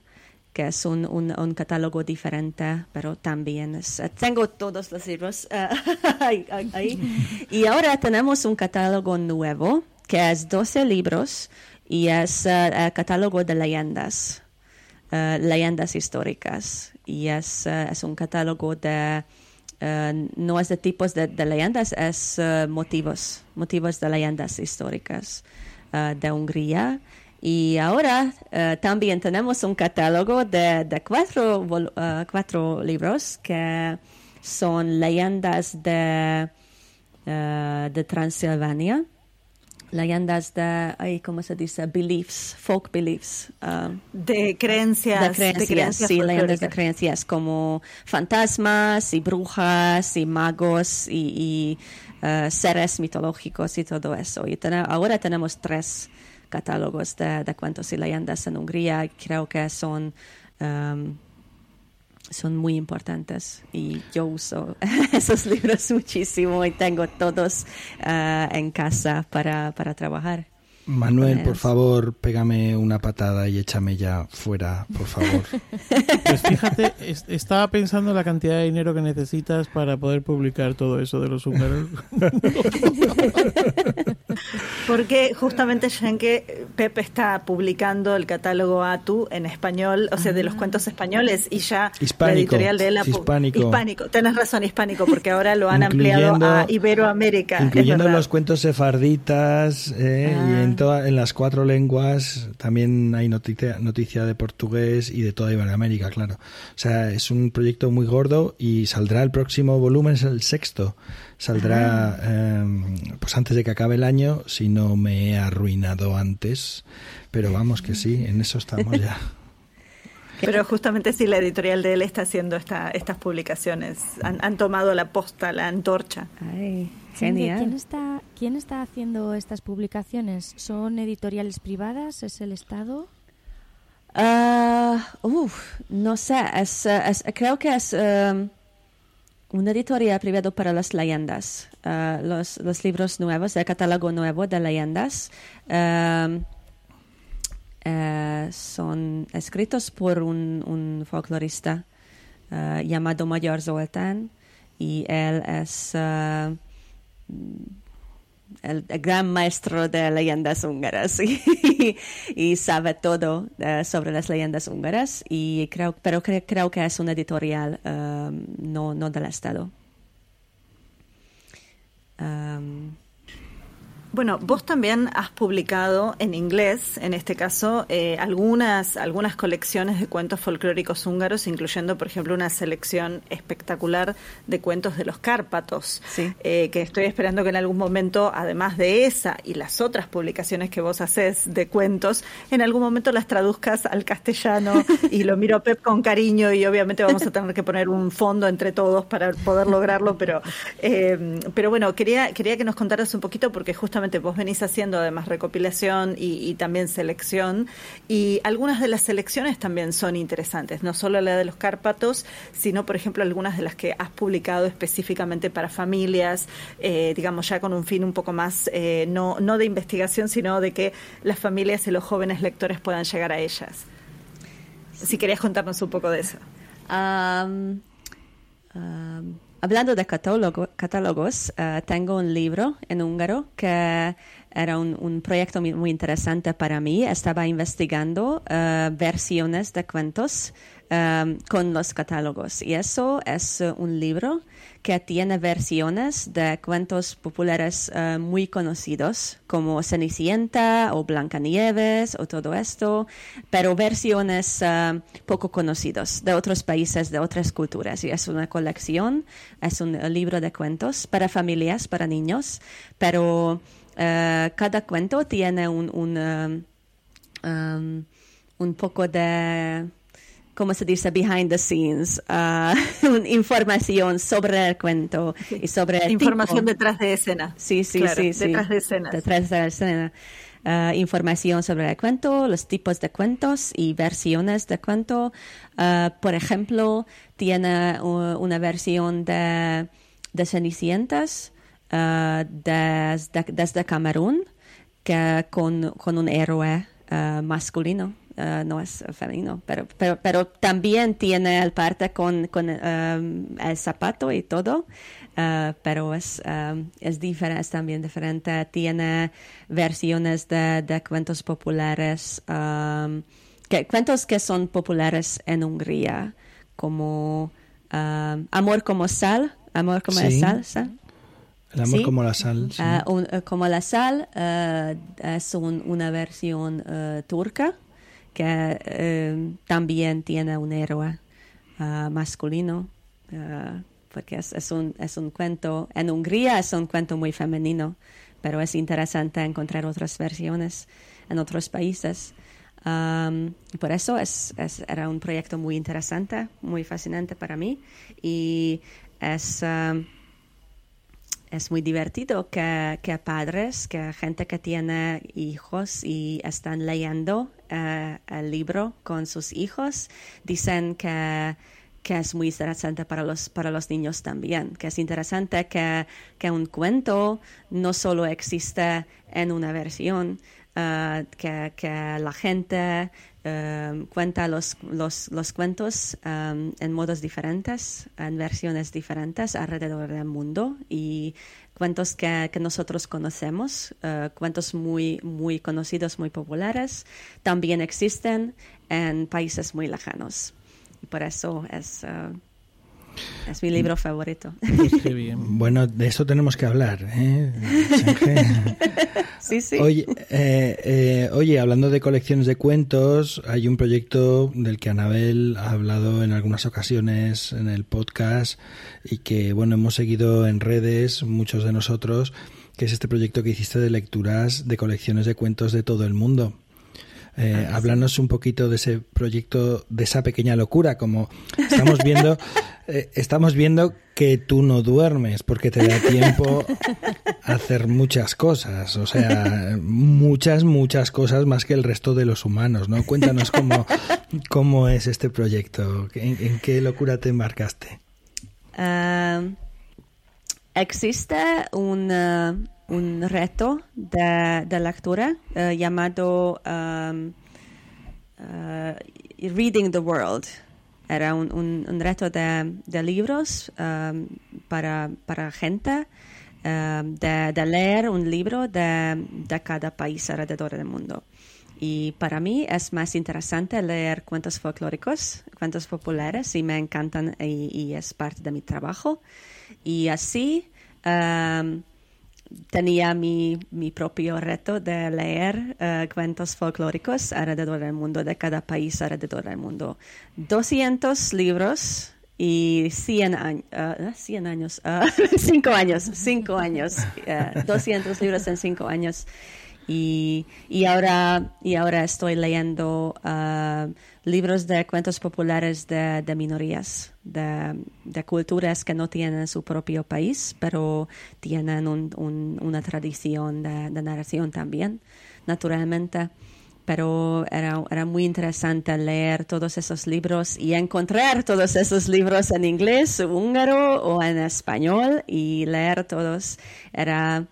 que es un, un, catálogo diferente, pero también es, tengo todos los libros ahí. Y ahora tenemos un catálogo nuevo, que es 12 libros y es eh, el catálogo de leyendas, uh, leyendas históricas. Y es, uh, es un catálogo de, no es de tipos de, de leyendas, es motivos, motivos de leyendas históricas de Hungría. Y ahora también tenemos un catálogo de, de cuatro, cuatro libros que son leyendas de, de Transilvania leyendas de, ay, ¿cómo se dice? Beliefs, folk beliefs. Um, de creencias. De creencias, sí, leyendas de creencias como fantasmas y brujas y magos y, uh, seres mitológicos y todo eso. Y ahora tenemos tres catálogos de, de, cuentos y leyendas en Hungría. Creo que son... Um, son muy importantes y yo uso esos libros muchísimo y tengo todos uh, en casa para, para trabajar. Manuel, por favor, pégame una patada y échame ya fuera, por favor. Pues fíjate, estaba pensando la cantidad de dinero que necesitas para poder publicar todo eso de los húngaros. Porque justamente que Pepe está publicando el catálogo ATU en español, o sea, de los ah. cuentos españoles y ya la editorial de él hispánico. hispánico. Tienes razón, hispánico, porque ahora lo han ampliado a Iberoamérica. Incluyendo los cuentos sefarditas eh, y en en las cuatro lenguas también hay noticia, noticia de portugués y de toda Iberoamérica, claro. O sea, es un proyecto muy gordo y saldrá el próximo volumen, es el sexto. Saldrá em, pues antes de que acabe el año, si no me he arruinado antes. Pero vamos que sí, en eso estamos ya. Pero justamente si la editorial de él está haciendo esta, estas publicaciones, han, han tomado la posta, la antorcha. Ay. ¿Quién está, ¿Quién está haciendo estas publicaciones? ¿Son editoriales privadas? ¿Es el Estado? Ah, Uf, no sé, es, creo que es um, una editorial privada para las leyendas, uh, los, los, libros nuevos, el catálogo nuevo de leyendas. Um, uh, son escritos por un, un folclorista llamado Mayor Zoltán y él es el, gran maestro de leyendas húngaras y, sabe todo eh, sobre las leyendas húngaras y creo pero creo que es un editorial um, no no del estado bueno, vos también has publicado en inglés, en este caso, eh, algunas, algunas colecciones de cuentos folclóricos húngaros, incluyendo, por ejemplo, una selección espectacular de cuentos de los Cárpatos, eh, que estoy esperando que en algún momento, además de esa y las otras publicaciones que vos haces de cuentos, en algún momento las traduzcas al castellano y lo miro a Pep con cariño y obviamente vamos a tener que poner un fondo entre todos para poder lograrlo, pero, eh, pero bueno, quería, quería que nos contaras un poquito porque justamente vos venís haciendo además recopilación y, también selección, y algunas de las selecciones también son interesantes, no solo la de los Cárpatos, sino por ejemplo algunas de las que has publicado específicamente para familias, eh, digamos ya con un fin un poco más, eh, no, no de investigación, sino de que las familias y los jóvenes lectores puedan llegar a ellas. Si querías contarnos un poco de eso. Hablando de catálogos, eh, tengo un libro en húngaro que era un, proyecto muy, interesante para mí. Estaba investigando uh, versiones de cuentos um, con los catálogos. Y eso es uh, un libro que tiene versiones de cuentos populares uh, muy conocidos, como Cenicienta o Blancanieves o todo esto, pero versiones poco conocidos de otros países, de otras culturas. Y es una colección, es un libro de cuentos para familias, para niños, pero eh, cada cuento tiene un, un, um, un poco de, ¿cómo se dice? Behind the scenes, uh, información sobre el cuento y sobre Información detrás de escena. Sí, sí, sí, Detrás de escena. Detrás de escena. Uh, información sobre el cuento, los tipos de cuentos y versiones de cuento. Uh, por ejemplo, tiene una versión de, de Cenicientas desde, desde, Camerún, que con, con un héroe masculino. Uh, no es femenino, pero, pero, pero, también tiene el parte con, con um, el zapato y todo, uh, pero es, um, es, diferente, es también diferente. Tiene versiones de, de cuentos populares, um, que, cuentos que son populares en Hungría, como Amor como sal, Amor como sí. sal, sal. El amor como la sal. Ah, eh, como la sal uh, es una versión turca que también tiene un héroe masculino, porque es, un, es un cuento, en Hungría es un cuento muy femenino, pero es interesante encontrar otras versiones en otros países. Por eso es, es, era un proyecto muy interesante, muy fascinante para mí y es... es muy divertido que, que, padres, que gente que tiene hijos y están leyendo eh, el libro con sus hijos, dicen que, que, es muy interesante para los, para los niños también, que es interesante que, que un cuento no solo existe en una versión, que, que, la gente uh, cuenta los, los, los cuentos um, en modos diferentes, en versiones diferentes alrededor del mundo y cuentos que, que nosotros conocemos, uh, cuentos muy, muy conocidos, muy populares, también existen en países muy lejanos. Y por eso es es mi libro favorito. Bueno, de eso tenemos que hablar. ¿eh? sí, sí. Oye, eh, eh, oye, hablando de colecciones de cuentos, hay un proyecto del que Anabel ha hablado en algunas ocasiones en el podcast y que, bueno, hemos seguido en redes, muchos de nosotros, que es este proyecto que hiciste de lecturas de colecciones de cuentos de todo el mundo. Eh, háblanos un poquito de ese proyecto, de esa pequeña locura, como estamos viendo, eh, estamos viendo que tú no duermes porque te da tiempo a hacer muchas cosas, o sea, muchas, muchas cosas más que el resto de los humanos, ¿no? Cuéntanos cómo, cómo es este proyecto, en, qué locura te embarcaste. Ah, existe un, un reto de, de lectura uh, llamado um, uh, Reading the World. Era un, un, reto de, de libros um, para, para gente, um, de, leer un libro de, de cada país alrededor del mundo. Y para mí es más interesante leer cuentos folclóricos, cuentos populares, y me encantan y, es parte de mi trabajo. Y así tenía mi, mi, propio reto de leer uh, cuentos folclóricos alrededor del mundo, de cada país alrededor del mundo. 200 libros y 100, años, uh, 100 años, uh, 5 años, 5 años, 200 libros en 5 años. Y, y, ahora, y ahora estoy leyendo uh, libros de cuentos populares de, de minorías, de, de, culturas que no tienen su propio país, pero tienen un, un, una tradición de, de, narración también, naturalmente. Pero era, era muy interesante leer todos esos libros y encontrar todos esos libros en inglés, húngaro o en español y leer todos. Era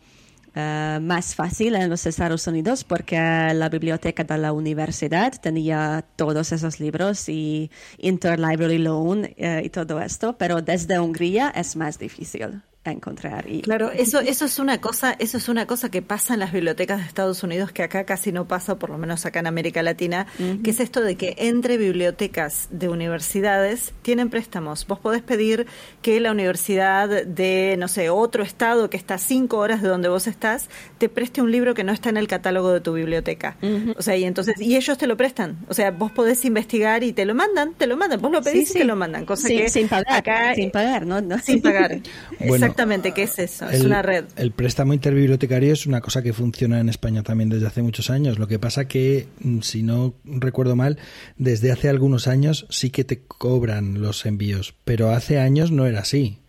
eh, más fácil en los Estados Unidos porque la biblioteca de la universidad tenía todos esos libros y Interlibrary Loan eh, y todo esto, pero desde Hungría es más difícil encontrar. Y... Claro, eso, eso es una cosa, eso es una cosa que pasa en las bibliotecas de Estados Unidos que acá casi no pasa, por lo menos acá en América Latina, que es esto de que entre bibliotecas de universidades tienen préstamos. Vos podés pedir que la universidad de, no sé, otro estado que está a cinco horas de donde vos estás, te preste un libro que no está en el catálogo de tu biblioteca. O sea, y entonces, y ellos te lo prestan. O sea, vos podés investigar y te lo mandan, te lo mandan. Vos lo pedís y te lo mandan. Cosa que sin pagar, acá, sin pagar, ¿no? Sin pagar. Exactamente, ¿qué es eso? Es una red. El préstamo interbibliotecario es una cosa que funciona en España también desde hace muchos años. Lo que pasa que, mm, si no recuerdo mal, desde hace algunos años sí que te cobran los envíos, pero hace años no era así.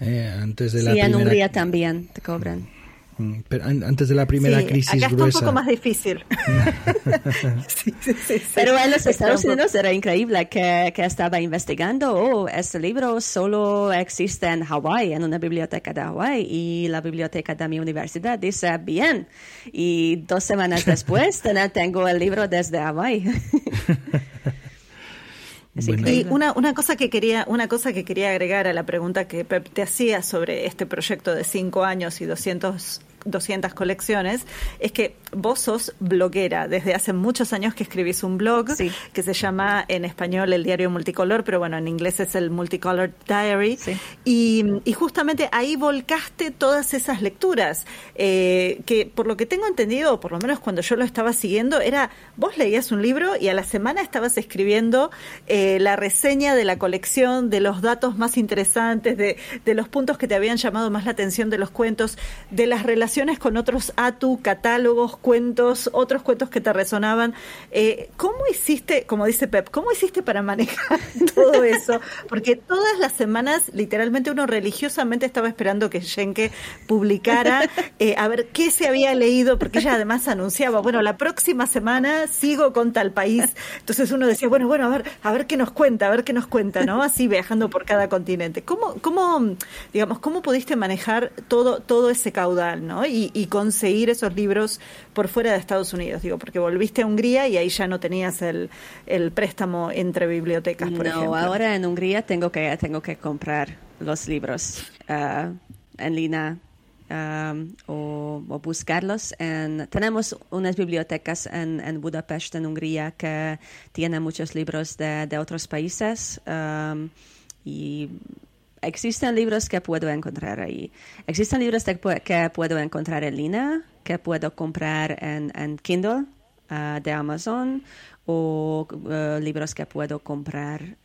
Eh, antes de la sí, en Hungría también te cobran. Mm, pero antes de la primera crisis acá está un poco más difícil. pero en los Estados Unidos era increíble que, que, estaba investigando, oh, este libro solo existe en Hawái, en una biblioteca de Hawái, y la biblioteca de mi universidad dice, bien, y dos semanas después tengo el libro desde Hawái. y una, una cosa que quería una cosa que quería agregar a la pregunta que Pep te hacía sobre este proyecto de cinco años y 200 200 colecciones, es que vos sos bloguera. Desde hace muchos años que escribís un blog que se llama en español el diario multicolor, pero bueno, en inglés es el Multicolor Diary. Y, justamente ahí volcaste todas esas lecturas, eh, que por lo que tengo entendido, por lo menos cuando yo lo estaba siguiendo, era vos leías un libro y a la semana estabas escribiendo eh, la reseña de la colección, de los datos más interesantes, de, de los puntos que te habían llamado más la atención de los cuentos, de las relaciones con otros ATU, catálogos, cuentos, otros cuentos que te resonaban. Eh, ¿Cómo hiciste, como dice Pep, cómo hiciste para manejar todo eso? Porque todas las semanas, literalmente, uno religiosamente estaba esperando que Schenke publicara eh, a ver qué se había leído, porque ella además anunciaba, bueno, la próxima semana sigo con tal país. Entonces uno decía, bueno, bueno, a ver, a ver qué nos cuenta, a ver qué nos cuenta, ¿no? Así viajando por cada continente. ¿Cómo, cómo digamos, cómo pudiste manejar todo, todo ese caudal, ¿no? Y, conseguir esos libros por fuera de Estados Unidos, digo, porque volviste a Hungría y ahí ya no tenías el, el préstamo entre bibliotecas, por ejemplo. No, ahora en Hungría tengo que, tengo que comprar los libros uh, en línea um, o, buscarlos. En, tenemos unas bibliotecas en, en, Budapest, en Hungría, que tienen muchos libros de, de otros países. Um, y existen libros que puedo encontrar ahí. Existen libros que puedo encontrar en línea, que puedo comprar en, en Kindle uh, de Amazon o uh, libros que puedo comprar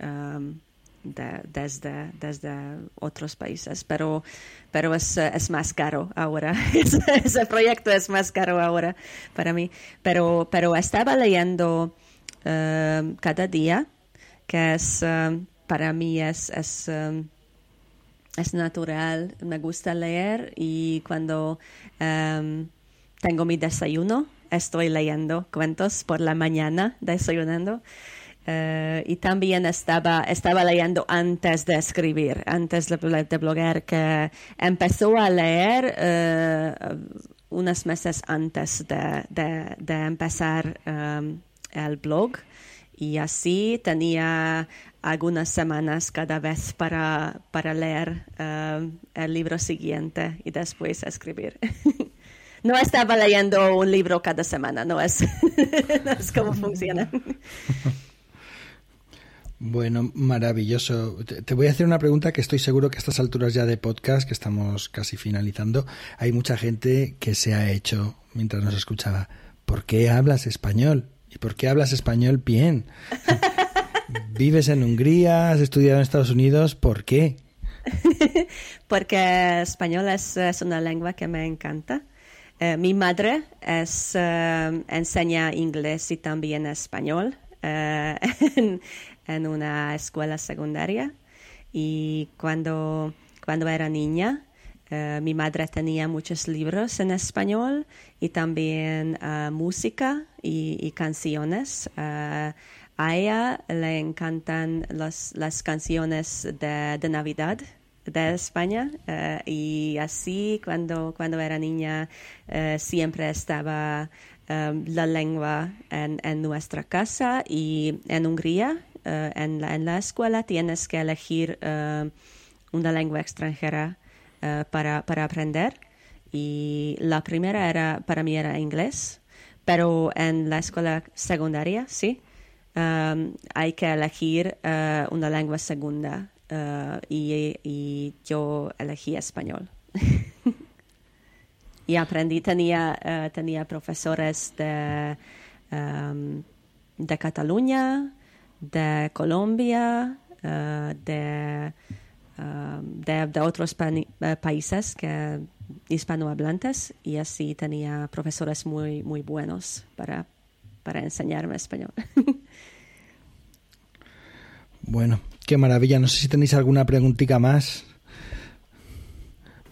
de, desde, desde otros países, pero, pero es, es más caro ahora. Ese proyecto es más caro ahora para mí. Pero, pero estaba leyendo um, cada día, que es, um, para mí es es natural, me gusta leer y cuando em, tengo mi desayuno estoy leyendo cuentos por la mañana, desayunando. Eh, y también estaba, estaba leyendo antes de escribir, antes de, de bloguear, que empezó a leer eh, unos meses antes de, de, empezar em, el blog. Y así tenía algunas semanas cada vez para, para leer em, el libro siguiente y después escribir. no estaba leyendo un libro cada semana, no es, no es como funciona. Bueno, maravilloso. Te voy a hacer una pregunta que estoy seguro que a estas alturas ya de podcast, que estamos casi finalizando, hay mucha gente que se ha hecho mientras nos escuchaba. ¿Por qué hablas español? ¿Y por qué hablas español bien? Vives en Hungría, has estudiado en Estados Unidos, ¿por qué? Porque español es, una lengua que me encanta. Eh, mi madre es, eh, enseña inglés y también español. Eh, en una escuela secundaria y cuando, cuando era niña mi madre tenía muchos libros en español y también música y, canciones. Eh, a ella le encantan las canciones de, de Navidad de España y así cuando, cuando era niña siempre estaba la lengua en, en, nuestra casa y en Hungría eh, en, la, en, la, escuela tienes que elegir eh, una lengua extranjera eh, para, para, aprender. Y la primera era, para mí era inglés, pero en la escuela secundaria, sí, hay que elegir una lengua segunda y, y, yo elegí español. y aprendí, tenía, tenía profesores de, de Cataluña, de Colombia, eh, de, eh, de, otros eh, países que hispanohablantes y así tenía profesores muy, muy buenos para, para enseñarme español. bueno, qué maravilla. No sé si tenéis alguna preguntita más.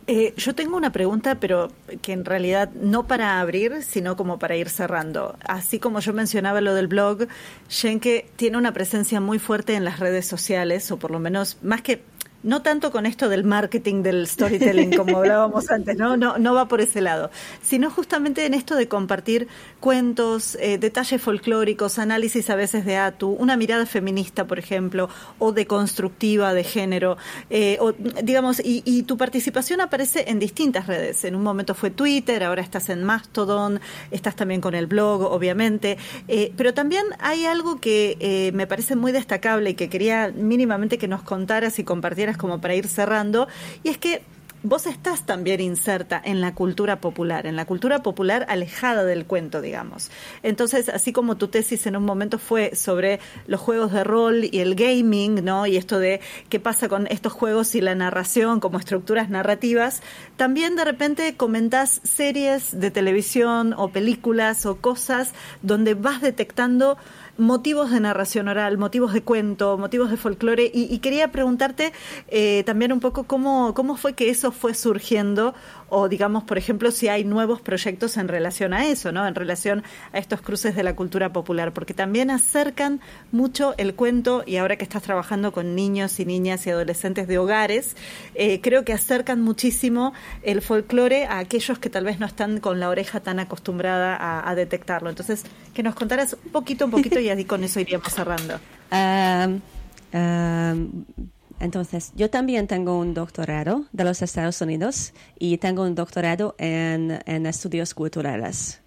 Eh, yo tengo una pregunta, pero que en realidad no para abrir, sino como para ir cerrando. Así como yo mencionaba lo del blog, Shenke tiene una presencia muy fuerte en las redes sociales, o por lo menos más que no tanto con esto del marketing del storytelling como hablábamos antes, ¿no? No, no va por ese lado, sino justamente en esto de compartir cuentos, eh, detalles folclóricos, análisis a veces de Atu, una mirada feminista, por ejemplo, o deconstructiva de género, eh, o, digamos, y, y, tu participación aparece en distintas redes. En un momento fue Twitter, ahora estás en Mastodon, estás también con el blog, obviamente, eh, pero también hay algo que me parece muy destacable y que quería mínimamente que nos contaras y compartieras como para ir cerrando, y es que vos estás también inserta en la cultura popular, en la cultura popular alejada del cuento, digamos. Entonces, así como tu tesis en un momento fue sobre los juegos de rol y el gaming, ¿no? Y esto de qué pasa con estos juegos y la narración como estructuras narrativas, también de repente comentás series de televisión o películas o cosas donde vas detectando motivos de narración oral, motivos de cuento, motivos de folclore, y, quería preguntarte eh, también un poco cómo, cómo fue que eso fue surgiendo, o digamos, por ejemplo, si hay nuevos proyectos en relación a eso, ¿no? En relación a estos cruces de la cultura popular, porque también acercan mucho el cuento, y ahora que estás trabajando con niños y niñas y adolescentes de hogares, eh, creo que acercan muchísimo el folclore a aquellos que tal vez no están con la oreja tan acostumbrada a, detectarlo. Entonces, que nos contaras un poquito, un poquito y así con eso iríamos cerrando. entonces, yo también tengo un doctorado de los Estados Unidos y tengo un doctorado en, en estudios culturales.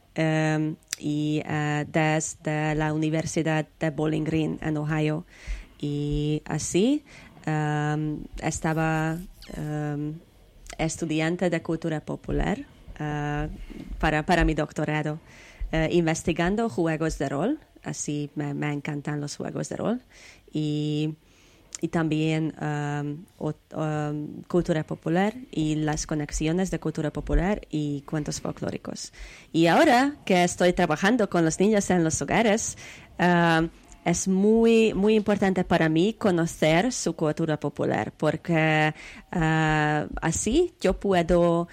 y uh, desde la Universidad de Bowling Green en Ohio. Y así estaba estudiante de cultura popular uh, para, para mi doctorado, uh, investigando juegos de rol así me, encantan los juegos de rol. Y, y también um, cultura popular y las conexiones de cultura popular y cuentos folclóricos. Y ahora que estoy trabajando con los niños en los hogares, es muy, muy importante para mí conocer su cultura popular, porque así yo puedo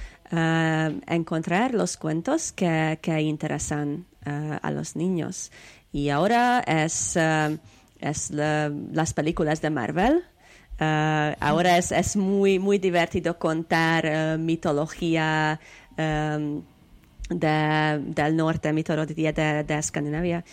encontrar los cuentos que, que interesan a los niños. Y ahora es, es las películas de Marvel. ahora es, es, muy, muy divertido contar mitología del norte, mitología de, de Escandinavia.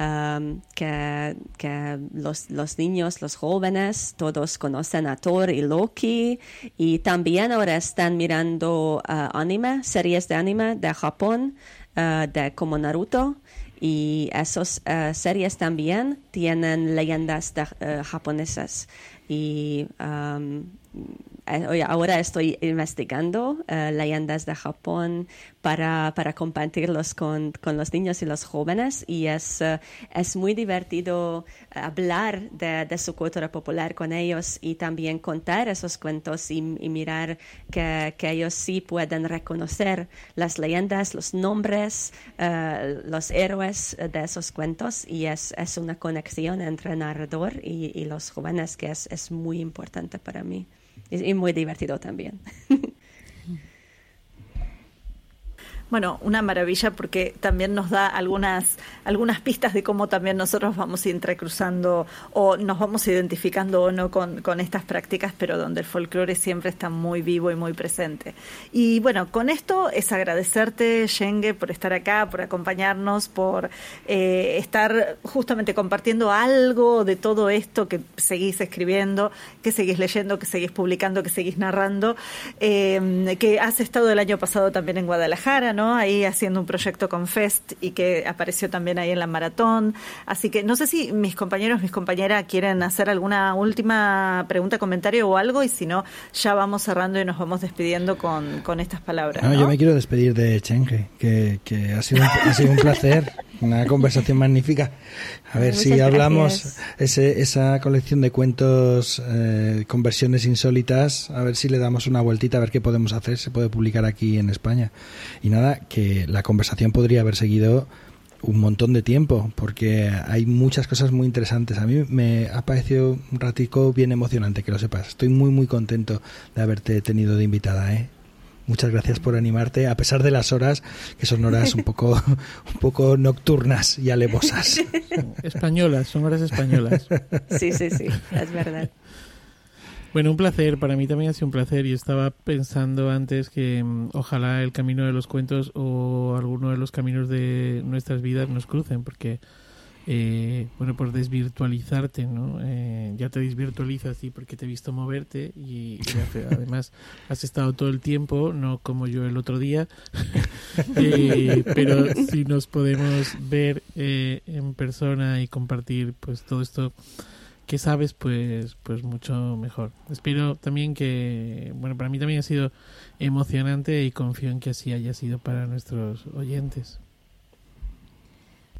Um, que, que los, los, niños, los jóvenes, todos conocen a Thor y Loki y también ahora están mirando uh, anime, series de anime de Japón, de como Naruto y esas uh, series también tienen leyendas japonesas. Y um, eh, ahora estoy investigando uh, leyendas de Japón para, compartirlos con, los niños y los jóvenes y es, uh, es muy divertido hablar de, su cultura popular con ellos y también contar esos cuentos y, mirar que, ellos sí pueden reconocer las leyendas, los nombres, los héroes de esos cuentos y es, es una conexión entre narrador y, y los jóvenes que es, es muy importante para mí y muy divertido también. Bueno, una maravilla porque también nos da algunas, algunas pistas de cómo también nosotros vamos entrecruzando o nos vamos identificando o no con, con estas prácticas, pero donde el folclore siempre está muy vivo y muy presente. Y bueno, con esto es agradecerte, Yenge, por estar acá, por acompañarnos, por eh, estar justamente compartiendo algo de todo esto que seguís escribiendo, que seguís leyendo, que seguís publicando, que seguís narrando, eh, que has estado el año pasado también en Guadalajara, ¿no? Ahí haciendo un proyecto con Fest y que apareció también ahí en la maratón. Así que no sé si mis compañeros, mis compañeras quieren hacer alguna última pregunta, comentario o algo y si no, ya vamos cerrando y nos vamos despidiendo con, con estas palabras. No, yo me quiero despedir de Chenge, que, que ha, sido un, ha sido un placer, una conversación magnífica. A ver si hablamos ese, esa colección de cuentos eh, con versiones insólitas, a ver si le damos una vueltita, a ver qué podemos hacer, se puede publicar aquí en España. Y nada, que la conversación podría haber seguido un montón de tiempo, porque hay muchas cosas muy interesantes. A mí me ha parecido un ratico bien emocionante, que lo sepas. Estoy muy, muy contento de haberte tenido de invitada, ¿eh? Muchas gracias por animarte, a pesar de las horas, que son horas un poco, un poco nocturnas y alevosas. Españolas, son horas españolas. Sí, sí, sí, es verdad. Bueno, un placer, para mí también ha sido un placer y estaba pensando antes que mm, ojalá el camino de los cuentos o alguno de los caminos de nuestras vidas nos crucen, porque, eh, bueno, por desvirtualizarte, ¿no? Eh, ya te desvirtualizas, sí, porque te he visto moverte y, además has estado todo el tiempo, no como yo el otro día, eh, pero si nos podemos ver en persona y compartir, pues todo esto que sabes, pues, pues mucho mejor. Espero también que, bueno, para mí también ha sido emocionante y confío en que así haya sido para nuestros oyentes.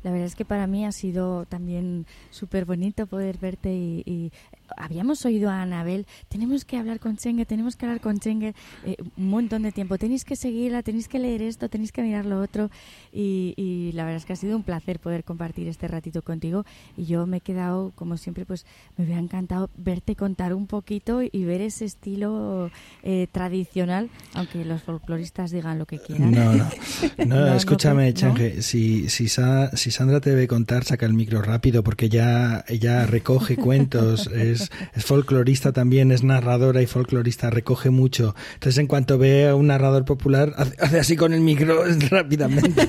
La verdad es que para mí ha sido también súper bonito poder verte y, habíamos oído a Anabel, tenemos que hablar con Chenge, tenemos que hablar con Chenge eh, un montón de tiempo, tenéis que seguirla, tenéis que leer esto, tenéis que mirar lo otro y, la verdad es que ha sido un placer poder compartir este ratito contigo y yo me he quedado, como siempre, pues me hubiera encantado verte contar un poquito y ver ese estilo eh, tradicional, aunque los folcloristas digan lo que quieran. No, no, no, escúchame, Chenge, si, si, si Sandra te debe contar, saca el micro rápido porque ya ella recoge cuentos, es, es, folclorista también, es narradora y folclorista, recoge mucho. Entonces, en cuanto ve a un narrador popular, hace, así con el micro rápidamente.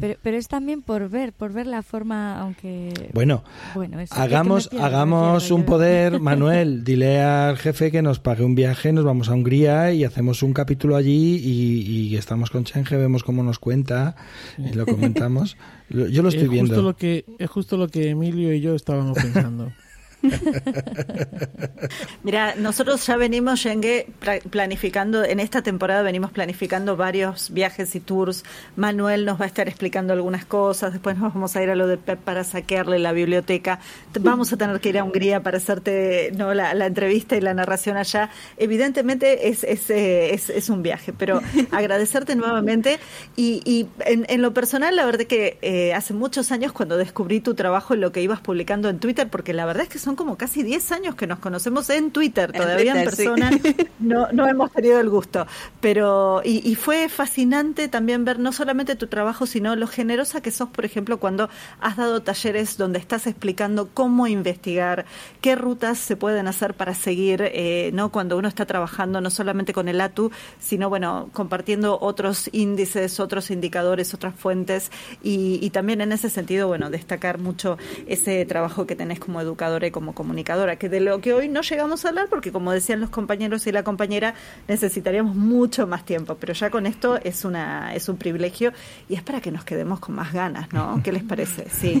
pero, pero, es también por ver, por ver la forma, aunque... Bueno, bueno hagamos, hagamos un poder, Manuel, dile al jefe que nos pague un viaje, nos vamos a Hungría y hacemos un capítulo allí y, y estamos con Chenge, vemos cómo nos cuenta y lo comentamos. Yo lo estoy es viendo. Justo lo que, es justo lo que Emilio y yo estábamos pensando. Mira, nosotros ya venimos, Yengue, planificando, en esta temporada venimos planificando varios viajes y tours. Manuel nos va a estar explicando algunas cosas, después nos vamos a ir a lo de Pep para saquearle la biblioteca. Vamos a tener que ir a Hungría para hacerte no la, entrevista y la narración allá. Evidentemente es, es, eh, es, es un viaje, pero agradecerte nuevamente. Y, y en, lo personal, la verdad que eh, hace muchos años cuando descubrí tu trabajo y lo que ibas publicando en Twitter, porque la verdad es que son como casi 10 años que nos conocemos en Twitter, todavía en, persona no, no hemos tenido el gusto. Pero, y, fue fascinante también ver no solamente tu trabajo, sino lo generosa que sos, por ejemplo, cuando has dado talleres donde estás explicando cómo investigar, qué rutas se pueden hacer para seguir, eh, ¿no? Cuando uno está trabajando no solamente con el ATU, sino, bueno, compartiendo otros índices, otros indicadores, otras fuentes y, y también en ese sentido, bueno, destacar mucho ese trabajo que tenés como educadora y como comunicadora, que de lo que hoy no llegamos a hablar, porque como decían los compañeros y la compañera, necesitaríamos mucho más tiempo, pero ya con esto es una es un privilegio y es para que nos quedemos con más ganas, ¿no? ¿Qué les parece? Sí.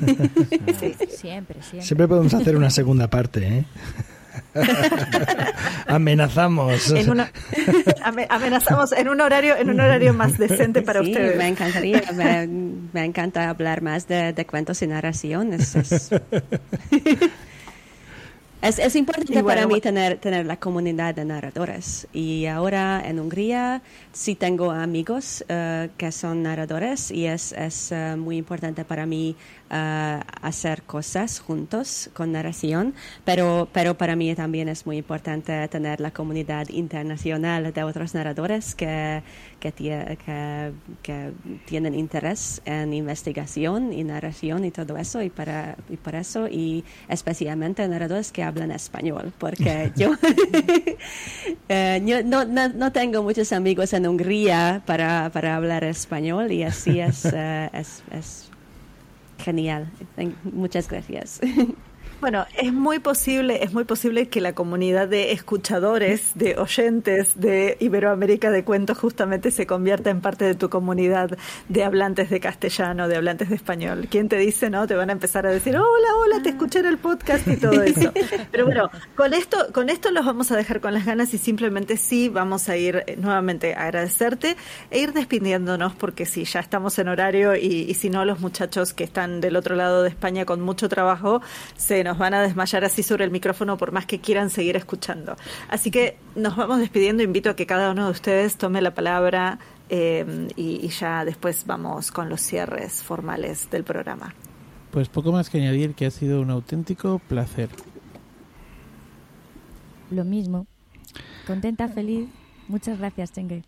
Siempre, siempre. Siempre podemos hacer una segunda parte, ¿eh? amenazamos amenazamos en un horario en un horario más decente para sí, ustedes me encantaría me, encanta hablar más de, cuentos y narraciones Es, es importante para mí tener, tener la comunidad de narradores. Y ahora en Hungría sí tengo amigos uh, que son narradores y es, es uh, muy importante para mí uh, hacer cosas juntos con narración, pero, pero para mí también es muy importante tener la comunidad internacional de otros narradores que, que, que, que tienen interés en investigación y narración y todo eso, y, para, y por eso, y especialmente narradores que hablan español, porque yo, uh, yo no, no, no, tengo muchos amigos en Hungría para, para hablar español y así es, es, es genial. Muchas gracias. Bueno, es muy posible, es muy posible que la comunidad de escuchadores, de oyentes de Iberoamérica de cuentos justamente se convierta en parte de tu comunidad de hablantes de castellano, de hablantes de español. ¿Quién te dice, no? Te van a empezar a decir, hola, hola, te escuché en el podcast y todo eso. Pero bueno, con esto, con esto los vamos a dejar con las ganas y simplemente sí vamos a ir eh, nuevamente a agradecerte e ir despidiéndonos porque sí, ya estamos en horario y, y si no, los muchachos que están del otro lado de España con mucho trabajo se nos van a desmayar así sobre el micrófono por más que quieran seguir escuchando. Así que nos vamos despidiendo. Invito a que cada uno de ustedes tome la palabra eh, y, ya después vamos con los cierres formales del programa. Pues poco más que añadir que ha sido un auténtico placer. Lo mismo. Contenta, feliz. Muchas gracias, Chengue.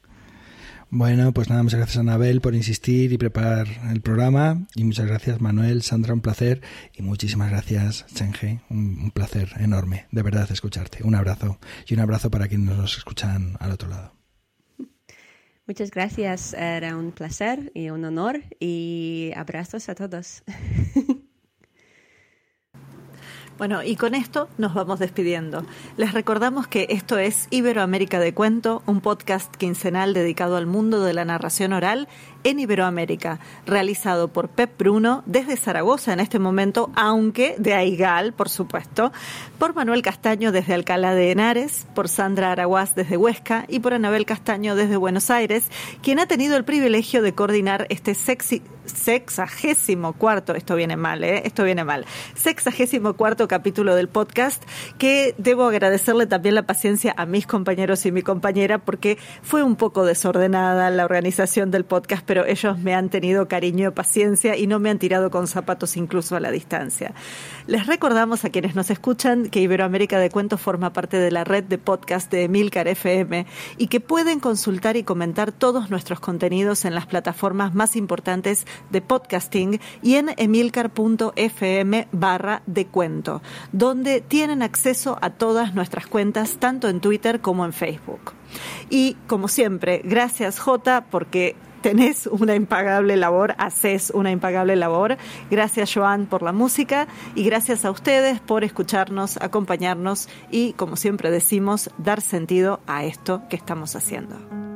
Bueno, pues nada, muchas gracias a Anabel por insistir y preparar el programa. Y muchas gracias, Manuel, Sandra, un placer. Y muchísimas gracias, Chenge, un, placer enorme, de verdad, escucharte. Un abrazo. Y un abrazo para quienes nos escuchan al otro lado. Muchas gracias, era un placer y un honor. Y abrazos a todos. Bueno, y con esto nos vamos despidiendo. Les recordamos que esto es Iberoamérica de Cuento, un podcast quincenal dedicado al mundo de la narración oral en Iberoamérica, realizado por Pep Bruno desde Zaragoza en este momento, aunque de Aigal, por supuesto, por Manuel Castaño desde Alcalá de Henares, por Sandra Araguaz desde Huesca y por Anabel Castaño desde Buenos Aires, quien ha tenido el privilegio de coordinar este sexy, sexagésimo cuarto, esto viene mal, ¿eh? esto viene mal, sexagésimo cuarto capítulo del podcast, que debo agradecerle también la paciencia a mis compañeros y mi compañera porque fue un poco desordenada la organización del podcast, pero ellos me han tenido cariño y paciencia y no me han tirado con zapatos incluso a la distancia. Les recordamos a quienes nos escuchan que Iberoamérica de Cuentos forma parte de la red de podcast de Emilcar FM y que pueden consultar y comentar todos nuestros contenidos en las plataformas más importantes de podcasting y en emilcar.fm barra de cuento, donde tienen acceso a todas nuestras cuentas tanto en Twitter como en Facebook. Y como siempre, gracias J porque tenés una impagable labor, haces una impagable labor. Gracias Joan por la música y gracias a ustedes por escucharnos, acompañarnos y, como siempre decimos, dar sentido a esto que estamos haciendo.